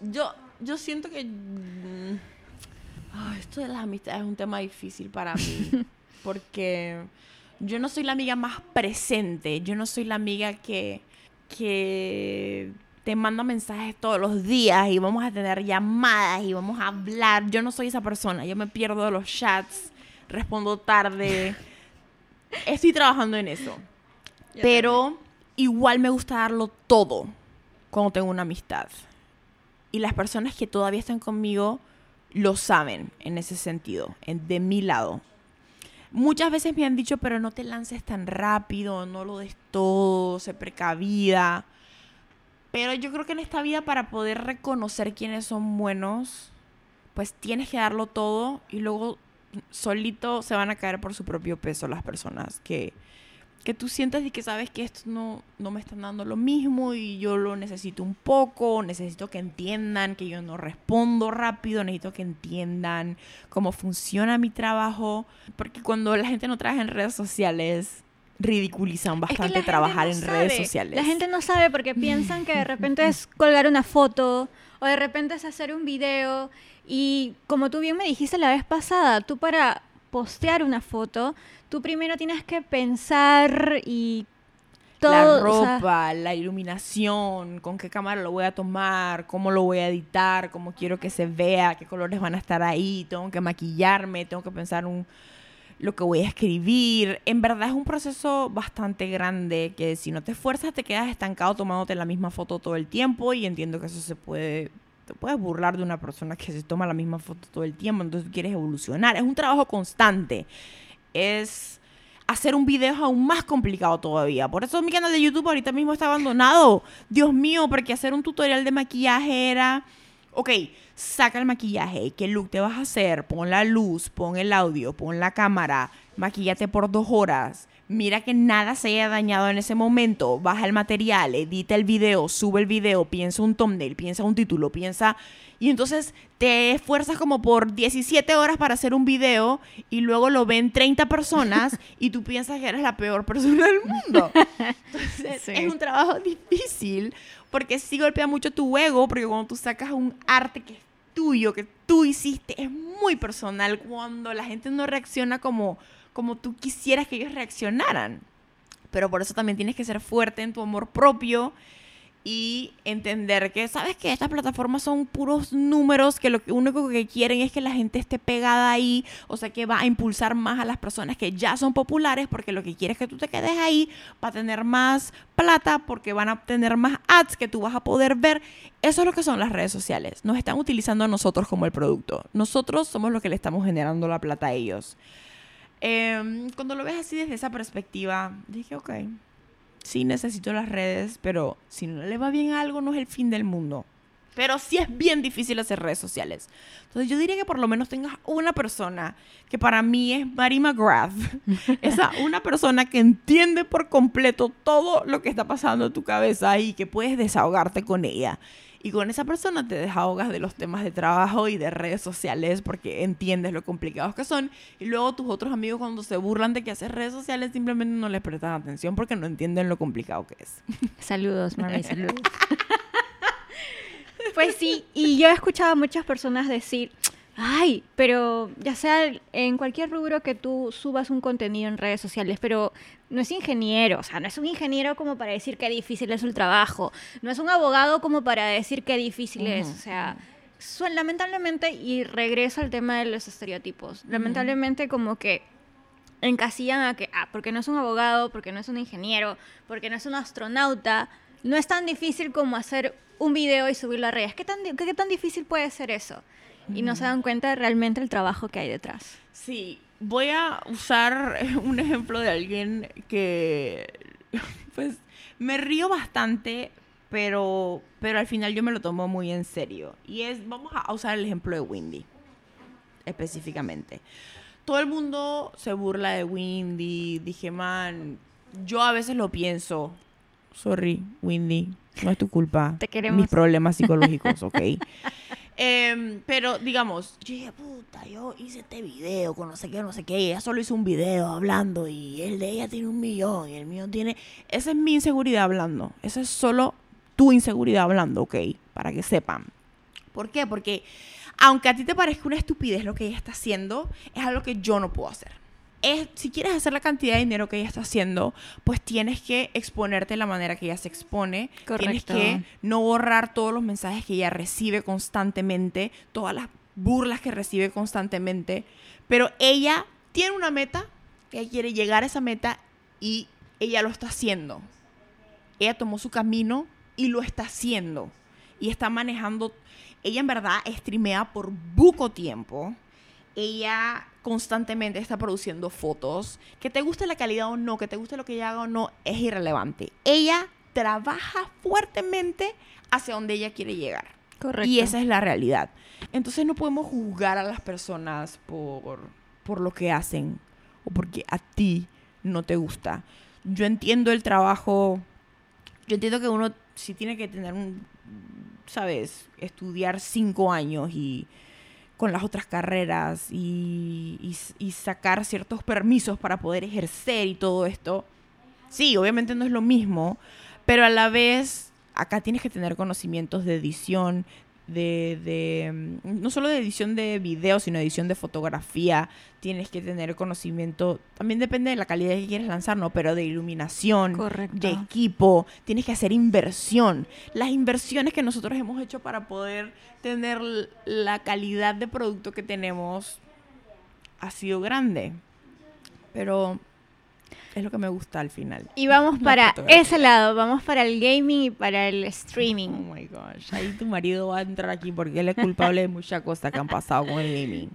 yo yo siento que mm, esto de las amistades es un tema difícil para mí. porque yo no soy la amiga más presente. Yo no soy la amiga que, que te manda mensajes todos los días y vamos a tener llamadas y vamos a hablar. Yo no soy esa persona. Yo me pierdo los chats, respondo tarde. Estoy trabajando en eso. Pero igual me gusta darlo todo cuando tengo una amistad y las personas que todavía están conmigo lo saben en ese sentido, de mi lado. Muchas veces me han dicho, pero no te lances tan rápido, no lo des todo, sé precavida. Pero yo creo que en esta vida para poder reconocer quiénes son buenos, pues tienes que darlo todo y luego solito se van a caer por su propio peso las personas que, que tú sientas y que sabes que esto no, no me están dando lo mismo y yo lo necesito un poco, necesito que entiendan que yo no respondo rápido, necesito que entiendan cómo funciona mi trabajo, porque cuando la gente no trabaja en redes sociales, ridiculizan bastante trabajar en redes sociales. La gente no sabe porque piensan que de repente es colgar una foto O de repente es hacer un video y como tú bien me dijiste la vez pasada, tú para postear una foto, tú primero tienes que pensar y todo, la o sea, ropa, la iluminación, con qué cámara lo voy a tomar, cómo lo voy a editar, cómo quiero que se vea, qué colores van a estar ahí, tengo que maquillarme, tengo que pensar un, lo que voy a escribir. En verdad es un proceso bastante grande que si no te esfuerzas te quedas estancado tomándote la misma foto todo el tiempo y entiendo que eso se puede... Te puedes burlar de una persona que se toma la misma foto todo el tiempo, entonces tú quieres evolucionar. Es un trabajo constante. Es hacer un video aún más complicado todavía. Por eso mi canal de YouTube ahorita mismo está abandonado. Dios mío, porque hacer un tutorial de maquillaje era... Ok, saca el maquillaje. ¿Qué look te vas a hacer? Pon la luz, pon el audio, pon la cámara. Maquillate por dos horas. Mira que nada se haya dañado en ese momento. Baja el material, edita el video, sube el video, piensa un thumbnail, piensa un título, piensa... Y entonces te esfuerzas como por 17 horas para hacer un video y luego lo ven 30 personas y tú piensas que eres la peor persona del mundo. Entonces Sí. es un trabajo difícil porque sí golpea mucho tu ego porque cuando tú sacas un arte que es tuyo, que tú hiciste, es muy personal cuando la gente no reacciona como, como tú quisieras que ellos reaccionaran. Pero por eso también tienes que ser fuerte en tu amor propio y entender que, ¿sabes que Estas plataformas son puros números que lo único que quieren es que la gente esté pegada ahí, o sea que va a impulsar más a las personas que ya son populares porque lo que quiere es que tú te quedes ahí para tener más plata, porque van a tener más ads que tú vas a poder ver. Eso es lo que son las redes sociales. Nos están utilizando a nosotros como el producto. Nosotros somos los que le estamos generando la plata a ellos. Em, cuando lo ves así desde esa perspectiva, dije, ok, sí necesito las redes, pero si no le va bien a algo no es el fin del mundo. Pero sí es bien difícil hacer redes sociales. Entonces yo diría que por lo menos tengas una persona, que para mí es Mary McGrath, esa una persona que entiende por completo todo lo que está pasando en tu cabeza y que puedes desahogarte con ella. Y con esa persona te desahogas de los temas de trabajo y de redes sociales porque entiendes lo complicados que son. Y luego tus otros amigos cuando se burlan de que haces redes sociales simplemente no les prestan atención porque no entienden lo complicado que es. Saludos, mami, saludos. pues sí, y yo he escuchado a muchas personas decir, ay, pero ya sea en cualquier rubro que tú subas un contenido en redes sociales, pero no es ingeniero, o sea, no es un ingeniero como para decir qué difícil es el trabajo, no es un abogado como para decir qué difícil es, o sea, son, lamentablemente, y regreso al tema de los estereotipos, lamentablemente como que encasillan a que, ah, porque no es un abogado, porque no es un ingeniero, porque no es un astronauta, no es tan difícil como hacer un video y subirlo a redes. ¿Qué tan, qué tan difícil puede ser eso? Y no se dan cuenta de realmente el trabajo que hay detrás. Sí, voy a usar un ejemplo de alguien que, pues, me río bastante, pero, pero al final yo me lo tomo muy en serio. Y es, vamos a usar el ejemplo de Windy, específicamente. Todo el mundo se burla de Windy. Dije, man, yo a veces lo pienso. Sorry, Windy, no es tu culpa. Te queremos. Mis problemas psicológicos, ¿ok? Em, pero digamos, yo dije, puta, yo hice este video con no sé qué, no sé qué, ella solo hizo un video hablando y el de ella tiene un millón y el mío tiene... Esa es mi inseguridad hablando, esa es solo tu inseguridad hablando, ¿ok? Para que sepan. ¿Por qué? Porque aunque a ti te parezca una estupidez lo que ella está haciendo, es algo que yo no puedo hacer. Es, si quieres hacer la cantidad de dinero que ella está haciendo, pues tienes que exponerte de la manera que ella se expone. Tienes Correcto. que no borrar todos los mensajes que ella recibe constantemente, todas las burlas que recibe constantemente, pero ella tiene una meta, ella quiere llegar a esa meta y ella lo está haciendo. Ella tomó su camino y lo está haciendo. Y está manejando, ella en verdad streamea por buco tiempo. Ella constantemente está produciendo fotos. Que te guste la calidad o no, que te guste lo que ella haga o no, es irrelevante. Ella trabaja fuertemente hacia donde ella quiere llegar. Correcto. Y esa es la realidad. Entonces no podemos juzgar a las personas por, por lo que hacen o porque a ti no te gusta. Yo entiendo el trabajo, yo entiendo que uno sí tiene que tener un, sabes, estudiar cinco años y con las otras carreras y, sacar ciertos permisos para poder ejercer y todo esto. Sí, obviamente no es lo mismo, pero a la vez acá tienes que tener conocimientos de edición, de, de, mm, no solo de edición de video, sino edición de fotografía. Tienes que tener conocimiento, también depende de la calidad que quieres lanzar, ¿no? Pero de iluminación, Correcto. de equipo, tienes que hacer inversión. Las inversiones que nosotros hemos hecho para poder tener la calidad de producto que tenemos ha sido grande. Pero es lo que me gusta al final. Y vamos La para fotografía. ese lado, vamos para el gaming y para el Oh streaming. my gosh, ahí tu marido va a entrar aquí porque él es culpable de muchas cosas que han pasado con el gaming.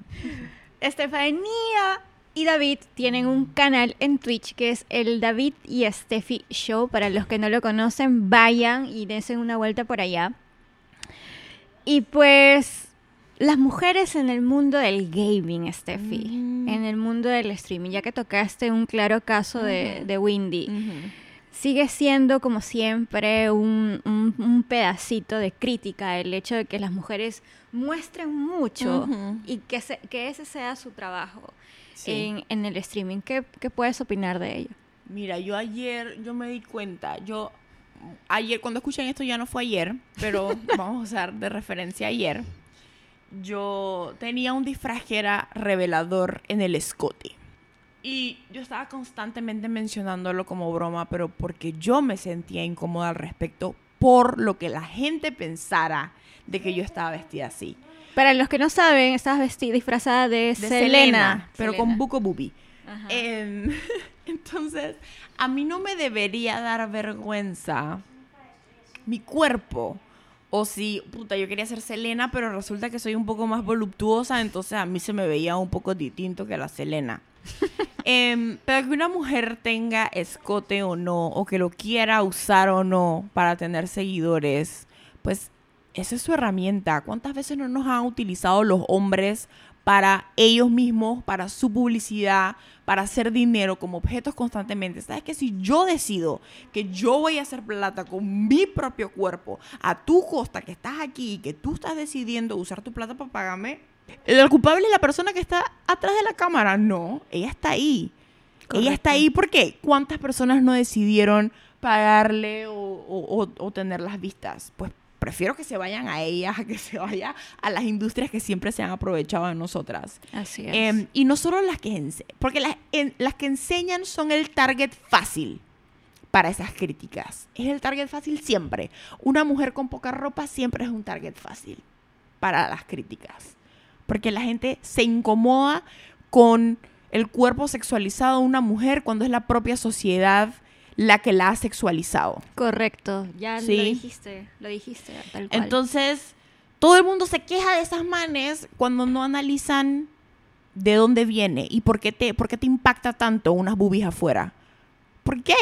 Estefanía y David tienen un canal en Twitch que es el David y Steffi Show. Para los que no lo conocen, vayan y dense una vuelta por allá. Y pues las mujeres en el mundo del gaming, Steffi, Mm. en el mundo del streaming, ya que tocaste un claro caso de, Windy, sigue siendo como siempre un, un- un pedacito de crítica el hecho de que las mujeres muestren mucho y que, se- que ese sea su trabajo Sí. en, en el streaming. ¿Qué, qué puedes opinar de ello? Mira, yo ayer, yo me di cuenta, yo ayer, cuando escuchan esto ya no fue ayer, pero vamos a usar de referencia ayer, yo tenía un disfraz que era revelador en el escote. Y yo estaba constantemente mencionándolo como broma, pero porque yo me sentía incómoda al respecto por lo que la gente pensara de que yo estaba vestida así. Para los que no saben, estabas vestida disfrazada de, De Selena. pero Selena. con buco bubi. Em, entonces, a mí no me debería dar vergüenza mi cuerpo. O si, puta, yo quería ser Selena, pero resulta que soy un poco más voluptuosa, entonces a mí se me veía un poco distinto que la Selena. Em, pero que una mujer tenga escote o no, o que lo quiera usar o no para tener seguidores, pues esa es su herramienta. ¿Cuántas veces no nos han utilizado los hombres para ellos mismos, para su publicidad, para hacer dinero como objetos constantemente? ¿Sabes que si yo decido que yo voy a hacer plata con mi propio cuerpo a tu costa, que estás aquí y que tú estás decidiendo usar tu plata para pagarme, el culpable es la persona que está atrás de la cámara. No, ella está ahí. Ella está ahí porque ¿cuántas personas no decidieron pagarle o, o- o- o tener las vistas? Pues prefiero que se vayan a ellas que se vaya a las industrias que siempre se han aprovechado de nosotras. Así es. Em, y no solo las que ense- porque las, en- las que enseñan son el target fácil para esas críticas. Es el target fácil siempre. Una mujer con poca ropa siempre es un target fácil para las críticas. Porque la gente se incomoda con el cuerpo sexualizado de una mujer cuando es la propia sociedad la que la ha sexualizado. Correcto, ya Sí. lo dijiste, lo dijiste, tal cual. Entonces, todo el mundo se queja de esas manes cuando no analizan de dónde viene y por qué te, por qué te impacta tanto unas boobies afuera. ¿Por qué?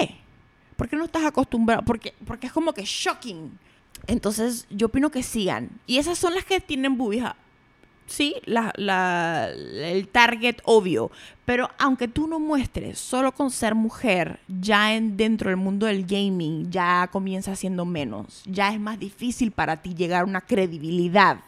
¿Por qué no estás acostumbrado? Porque, porque es como que shocking. Entonces, yo opino que sigan. Y esas son las que tienen boobies. Sí, la, la- el target obvio. Pero aunque tú no muestres, solo con ser mujer, ya en, dentro del mundo del gaming, ya comienza siendo menos. Ya es más difícil para ti llegar a una credibilidad.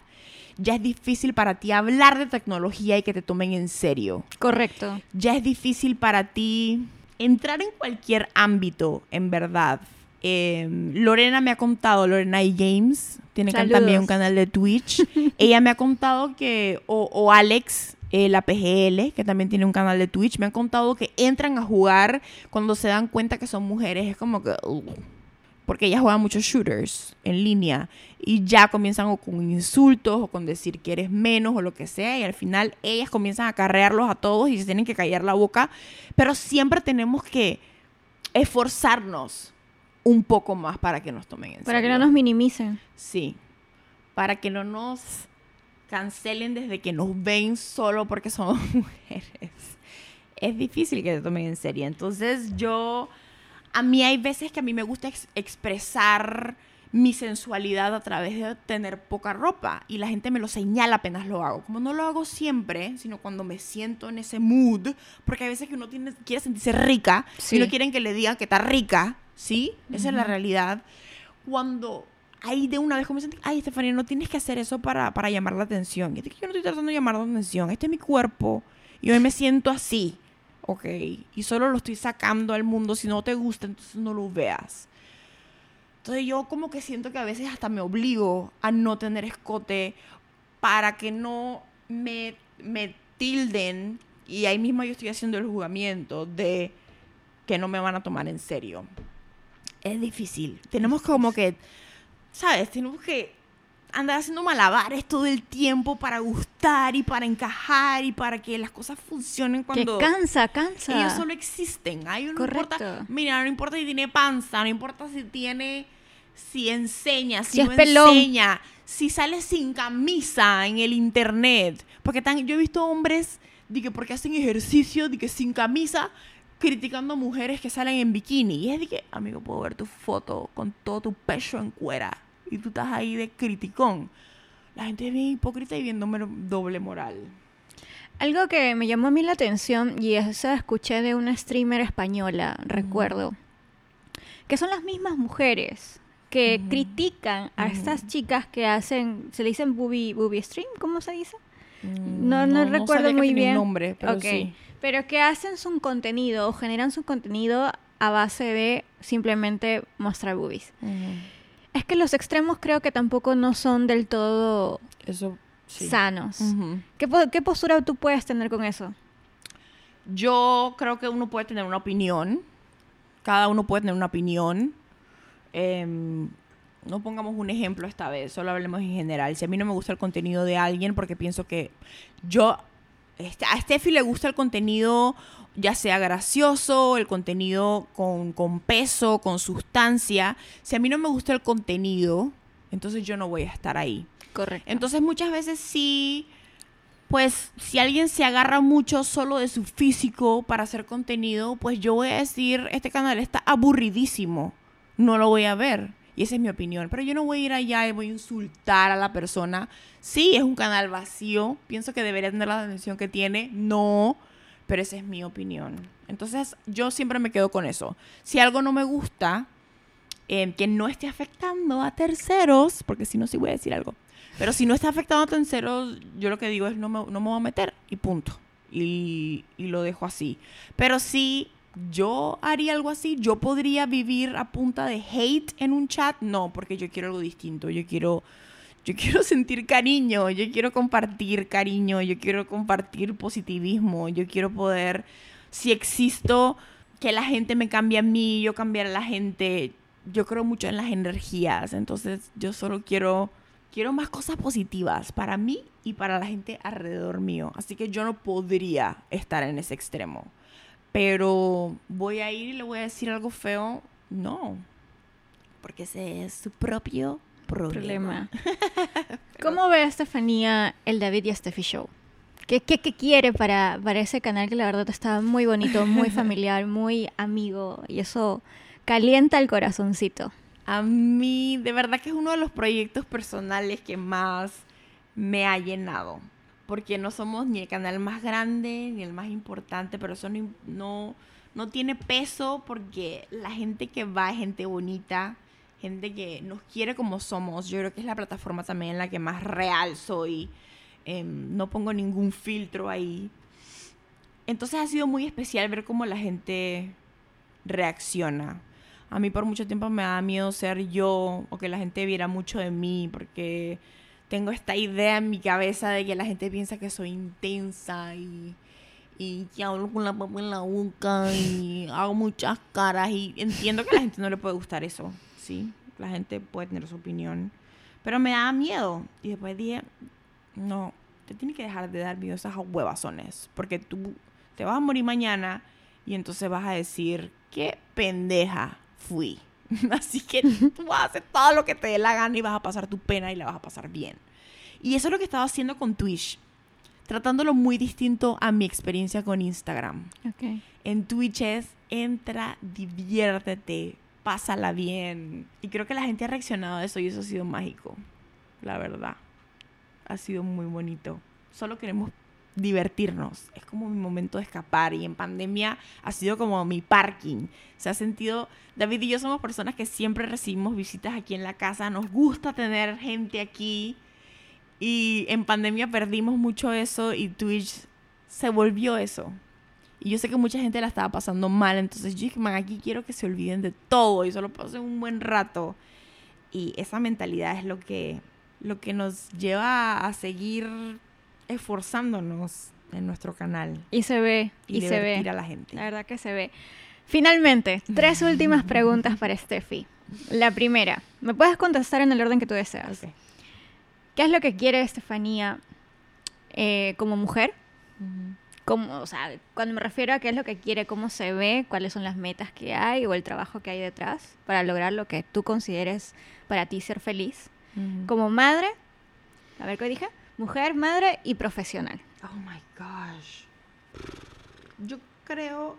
Ya es difícil para ti hablar de tecnología y que te tomen en serio Correcto. ya es difícil para ti entrar en cualquier ámbito, en verdad. Eh, Lorena me ha contado, Lorena y James, tiene también un canal de Twitch. Ella me ha contado que, o, o Alex, eh, la PGL, que también tiene un canal de Twitch, me han contado que entran a jugar cuando se dan cuenta que son mujeres. Es como que... "Ugh". porque ellas juegan muchos shooters en línea y ya comienzan o con insultos o con decir que eres menos o lo que sea y al final ellas comienzan a carrearlos a todos y se tienen que callar la boca, pero siempre tenemos que esforzarnos un poco más para que nos tomen en Para que serio. no nos minimicen. Sí, para que no nos cancelen desde que nos ven solo porque somos mujeres. Es difícil que te tomen en serio. Entonces yo, a mí hay veces que a mí me gusta ex- expresar mi sensualidad a través de tener poca ropa y la gente me lo señala apenas lo hago. Como no lo hago siempre, sino cuando me siento en ese mood, porque hay veces que uno tiene, quiere sentirse rica Sí. y no quieren que le digan que está rica, ¿sí? Esa es la realidad. Cuando ahí de una vez comienzan, ay, Estefanía, no tienes que hacer eso para, para llamar la atención. Y es que yo no estoy tratando de llamar la atención. Este es mi cuerpo y hoy me siento así, ¿ok? Y solo lo estoy sacando al mundo. Si no te gusta, entonces no lo veas. Entonces yo como que siento que a veces hasta me obligo a no tener escote para que no me, me tilden y ahí mismo yo estoy haciendo el juzgamiento de que no me van a tomar en serio. Es difícil. Tenemos como que, ¿sabes? Tenemos que andar haciendo malabares todo el tiempo para gustar y para encajar y para que las cosas funcionen cuando Que cansa, cansa. ellos solo existen. Ahí no Correcto. importa, mira, no importa si tiene panza, no importa si tiene, si enseña, si, Si no enseña, si sale sin camisa en el internet. Porque tan, yo he visto hombres de que porque hacen ejercicio, de que sin camisa, criticando mujeres que salen en bikini. Y es de que, amigo, puedo ver tu foto con todo tu pecho en cuera. Y tú estás ahí de criticón. La gente es bien hipócrita y bien doble- doble moral. Algo que me llamó a mí la atención y eso escuché de una streamer española, recuerdo, que son las mismas mujeres que critican a estas chicas que hacen, se le dicen booby, booby stream, ¿cómo se dice? Mm, No- no recuerdo sabía que muy bien. nombre, pero sí. Pero que hacen su contenido o generan su contenido a base de simplemente mostrar boobies. Es que los extremos creo que tampoco no son del todo Eso sí. sanos. ¿Qué, ¿Qué postura tú puedes tener con eso? Yo creo que uno puede tener una opinión. Cada uno puede tener una opinión. Em, no pongamos un ejemplo esta vez, solo hablemos en general. Si a mí no me gusta el contenido de alguien, porque pienso que yo. este, a Steffi le gusta el contenido, ya sea gracioso, el contenido con, con peso, con sustancia. Si a mí no me gusta el contenido, entonces yo no voy a estar ahí. Correcto. Entonces muchas veces sí, pues si alguien se agarra mucho solo de su físico para hacer contenido, pues yo voy a decir, este canal está aburridísimo, no lo voy a ver. Y esa es mi opinión. Pero yo no voy a ir allá y voy a insultar a la persona. Sí, es un canal vacío. Pienso que debería tener la atención que tiene. No. Pero esa es mi opinión. Entonces yo siempre me quedo con eso. Si algo no me gusta, eh, que no esté afectando a terceros, porque si no, sí voy a decir algo. Pero si no está afectando a terceros, yo lo que digo es no me, no me voy a meter y punto. Y, y lo dejo así. Pero si yo haría algo así, yo podría vivir a punta de hate en un chat. No, porque yo quiero algo distinto. Yo quiero, yo quiero sentir cariño. Yo quiero compartir cariño. Yo quiero compartir positivismo. Yo quiero poder, si existo, que la gente me cambie a mí, yo cambiar a la gente. Yo creo mucho en las energías. Entonces yo solo quiero quiero más cosas positivas para mí y para la gente alrededor mío. Así que yo no podría estar en ese extremo. Pero voy a ir y le voy a decir algo feo. No. Porque ese es su propio problema. problema. ¿Cómo ve Estefanía el David y Steffi Show? ¿Qué, qué, qué quiere para, para ese canal que la verdad está muy bonito, muy familiar, muy amigo? Y eso calienta el corazoncito. A mí, de verdad que es uno de los proyectos personales que más me ha llenado. Porque no somos ni el canal más grande ni el más importante, pero eso no, no, no tiene peso porque la gente que va es gente bonita, gente que nos quiere como somos. Yo creo que es la plataforma también en la que más real soy. Em, no pongo ningún filtro ahí. Entonces ha sido muy especial ver cómo la gente reacciona. A mí por mucho tiempo me da miedo ser yo o que la gente viera mucho de mí porque tengo esta idea en mi cabeza de que la gente piensa que soy intensa y, y que hablo con la papa en la boca y hago muchas caras y entiendo que a la gente no le puede gustar eso, ¿sí? La gente puede tener su opinión, pero me da miedo y después dije, no, te tienes que dejar de dar miedo a esas huevazones porque tú te vas a morir mañana y entonces vas a decir, qué pendeja fui. Así que tú vas a hacer todo lo que te dé la gana y vas a pasar tu pena y la vas a pasar bien. Y eso es lo que estaba haciendo con Twitch, tratándolo muy distinto a mi experiencia con Instagram. En Twitch es entra, diviértete, pásala bien. Y creo que la gente ha reaccionado a eso y eso ha sido mágico, la verdad. Ha sido muy bonito. Solo queremos divertirnos. Es como mi momento de escapar y en pandemia ha sido como mi parking. Se ha sentido, David y yo somos personas que siempre recibimos visitas aquí en la casa, nos gusta tener gente aquí y en pandemia perdimos mucho eso y Twitch se volvió eso. Y yo sé que mucha gente la estaba pasando mal, entonces yo dije, man, aquí quiero que se olviden de todo y solo pasen un buen rato. Y esa mentalidad es lo que, lo que nos lleva a seguir esforzándonos en nuestro canal. Y se ve, Y, y, se ve. a la gente. La verdad que se ve. Finalmente, tres últimas preguntas para Steffi. La primera, me puedes contestar en el orden que tú deseas. Ok. ¿Qué es lo que quiere Estefanía eh, como mujer? Como, o sea, cuando me refiero a qué es lo que quiere, cómo se ve, cuáles son las metas que hay o el trabajo que hay detrás para lograr lo que tú consideres para ti ser feliz. Ujú. Como madre, a ver qué dije, mujer, madre y profesional. Oh my gosh. Yo creo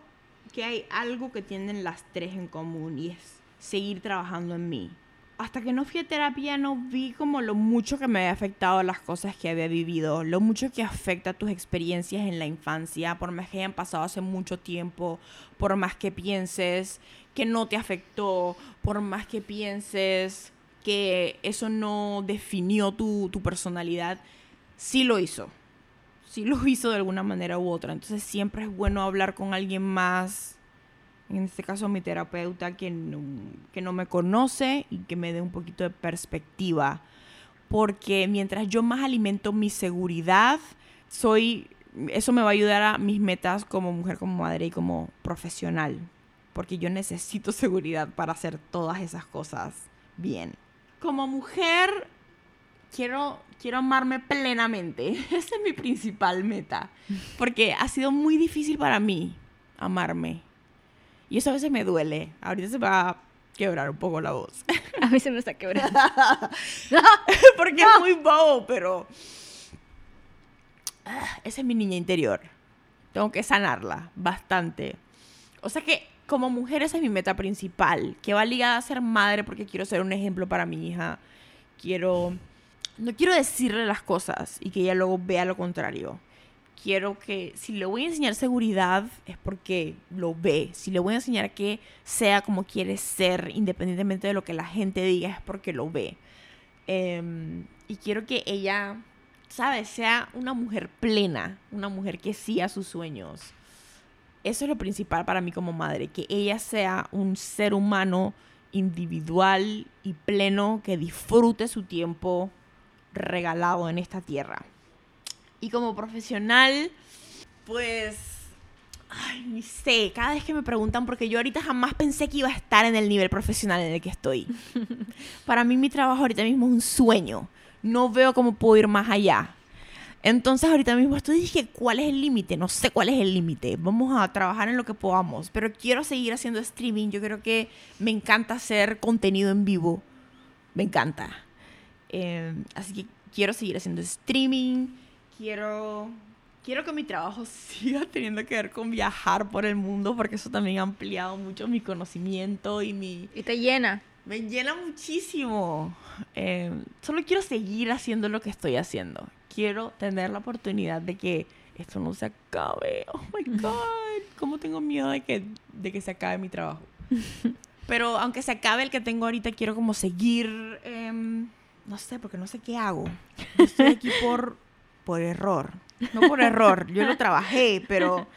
que hay algo que tienen las tres en común y es seguir trabajando en mí. Hasta que no fui a terapia no vi como lo mucho que me había afectado las cosas que había vivido, lo mucho que afecta tus experiencias en la infancia, por más que hayan pasado hace mucho tiempo, por más que pienses que no te afectó, por más que pienses que eso no definió tu, tu personalidad, sí lo hizo sí lo hizo de alguna manera u otra. Entonces siempre es bueno hablar con alguien más, en este caso mi terapeuta, que no, que no me conoce y que me dé un poquito de perspectiva. Porque mientras yo más alimento mi seguridad, soy, eso me va a ayudar a mis metas como mujer, como madre y como profesional. Porque yo necesito seguridad para hacer todas esas cosas bien. Como mujer, quiero, quiero amarme plenamente. Esa es mi principal meta. Porque ha sido muy difícil para mí amarme. Y eso a veces me duele. Ahorita se me va a quebrar un poco la voz. A mí se me está quebrando. Porque es muy bobo, pero... Ah, Esa es mi niña interior. Tengo que sanarla bastante. O sea que como mujer esa es mi meta principal, que va ligada a ser madre porque quiero ser un ejemplo para mi hija. Quiero... No quiero decirle las cosas y que ella luego vea lo contrario. Quiero que si le voy a enseñar seguridad es porque lo ve. Si le voy a enseñar que sea como quiere ser, independientemente de lo que la gente diga, es porque lo ve. Em, y quiero que ella, ¿sabes? Sea una mujer plena, una mujer que siga sus sueños. Eso es lo principal para mí como madre, que ella sea un ser humano individual y pleno que disfrute su tiempo regalado en esta tierra. Y como profesional, pues, ay, ni sé, cada vez que me preguntan, porque yo ahorita jamás pensé que iba a estar en el nivel profesional en el que estoy. Para mí mi trabajo ahorita mismo es un sueño. No veo cómo puedo ir más allá. Entonces ahorita mismo estoy dije, ¿cuál es el límite? No sé cuál es el límite. Vamos a trabajar en lo que podamos. Pero quiero seguir haciendo streaming. Yo creo que me encanta hacer contenido en vivo. Me encanta. Eh, así que quiero seguir haciendo streaming. Quiero, quiero que mi trabajo siga teniendo que ver con viajar por el mundo. Porque eso también ha ampliado mucho mi conocimiento y mi, Y te llena. me llena muchísimo. Eh, solo quiero seguir haciendo lo que estoy haciendo. Quiero tener la oportunidad de que esto no se acabe. Oh my God. ¿Cómo tengo miedo de que, de que se acabe mi trabajo? Pero aunque se acabe el que tengo ahorita, quiero como seguir. em, no sé, porque no sé qué hago. Yo Estoy aquí por, por error. No por error. Yo lo trabajé, pero,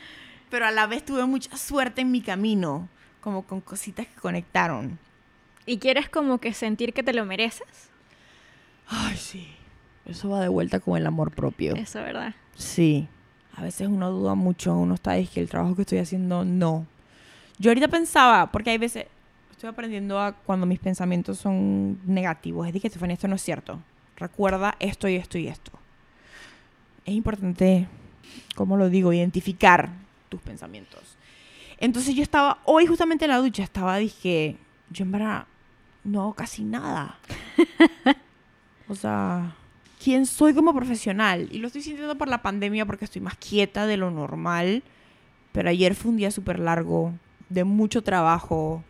pero a la vez tuve mucha suerte en mi camino. Como con cositas que conectaron. ¿Y quieres como que sentir que te lo mereces? Ay, sí. Eso va de vuelta con el amor propio. Eso, ¿verdad? Sí. A veces uno duda mucho, uno está es que el trabajo que estoy haciendo no. Yo ahorita pensaba, porque hay veces estoy aprendiendo a cuando mis pensamientos son negativos. Es de que, Estefania, esto no es cierto. Recuerda esto y esto y esto. Es importante, como lo digo, identificar tus pensamientos. Entonces yo estaba, hoy justamente en la ducha, estaba, dije, yo en verdad no hago casi nada. O sea, quién soy como profesional. Y lo estoy sintiendo por la pandemia porque estoy más quieta de lo normal. Pero ayer fue un día súper largo, de mucho trabajo.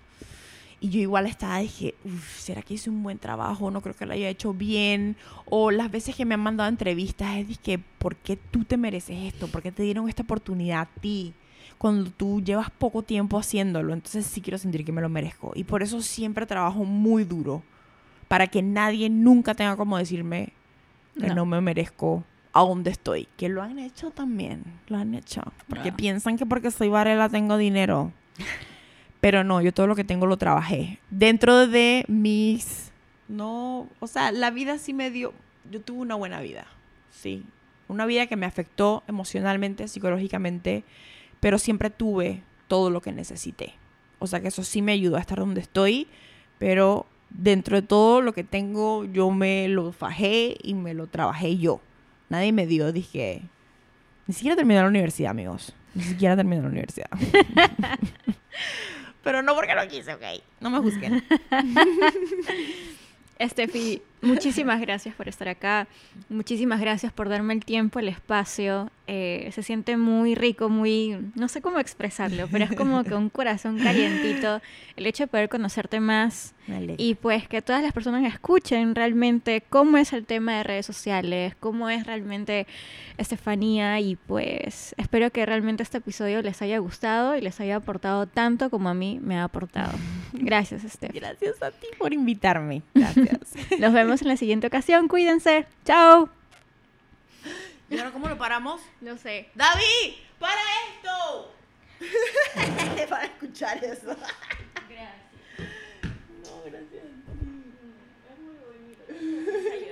Y yo igual estaba, dije, "Uf, ¿será que hice un buen trabajo? No creo que lo haya hecho bien. O las veces que me han mandado entrevistas es que, ¿por qué tú te mereces esto? ¿Por qué te dieron esta oportunidad a ti? Cuando tú llevas poco tiempo haciéndolo. Entonces sí quiero sentir que me lo merezco. Y por eso siempre trabajo muy duro. Para que nadie nunca tenga como decirme que no, No. me merezco a donde estoy. Que lo han hecho también. Lo han hecho. Porque No. piensan que porque soy Varela tengo dinero. Pero no, yo todo lo que tengo lo trabajé. Dentro de mis no, o sea, la vida sí me dio, yo tuve una buena vida, sí, una vida que me afectó emocionalmente, psicológicamente, pero siempre tuve todo lo que necesité. O sea que eso sí me ayudó a estar donde estoy, pero dentro de todo lo que tengo, yo me lo fajé y me lo trabajé yo. Nadie me dio, dije, ni siquiera terminé la universidad, amigos. Ni siquiera terminé la universidad. pero no porque no quise, ok. No me juzguen. Estefi, muchísimas gracias por estar acá. Muchísimas gracias por darme el tiempo, el espacio. Eh, se siente muy rico, muy, no sé cómo expresarlo, pero es como que un corazón calientito el hecho de poder conocerte más y pues que todas las personas escuchen realmente cómo es el tema de redes sociales, cómo es realmente Estefanía y pues espero que realmente este episodio les haya gustado y les haya aportado tanto como a mí me ha aportado. Gracias, Estef. Gracias a ti por invitarme. Gracias. Nos vemos en la siguiente ocasión. Cuídense. Chao. ¿Y ahora cómo lo paramos? No sé. ¡David! ¡Para esto! Para escuchar eso. gracias. No, gracias. Es muy bonito.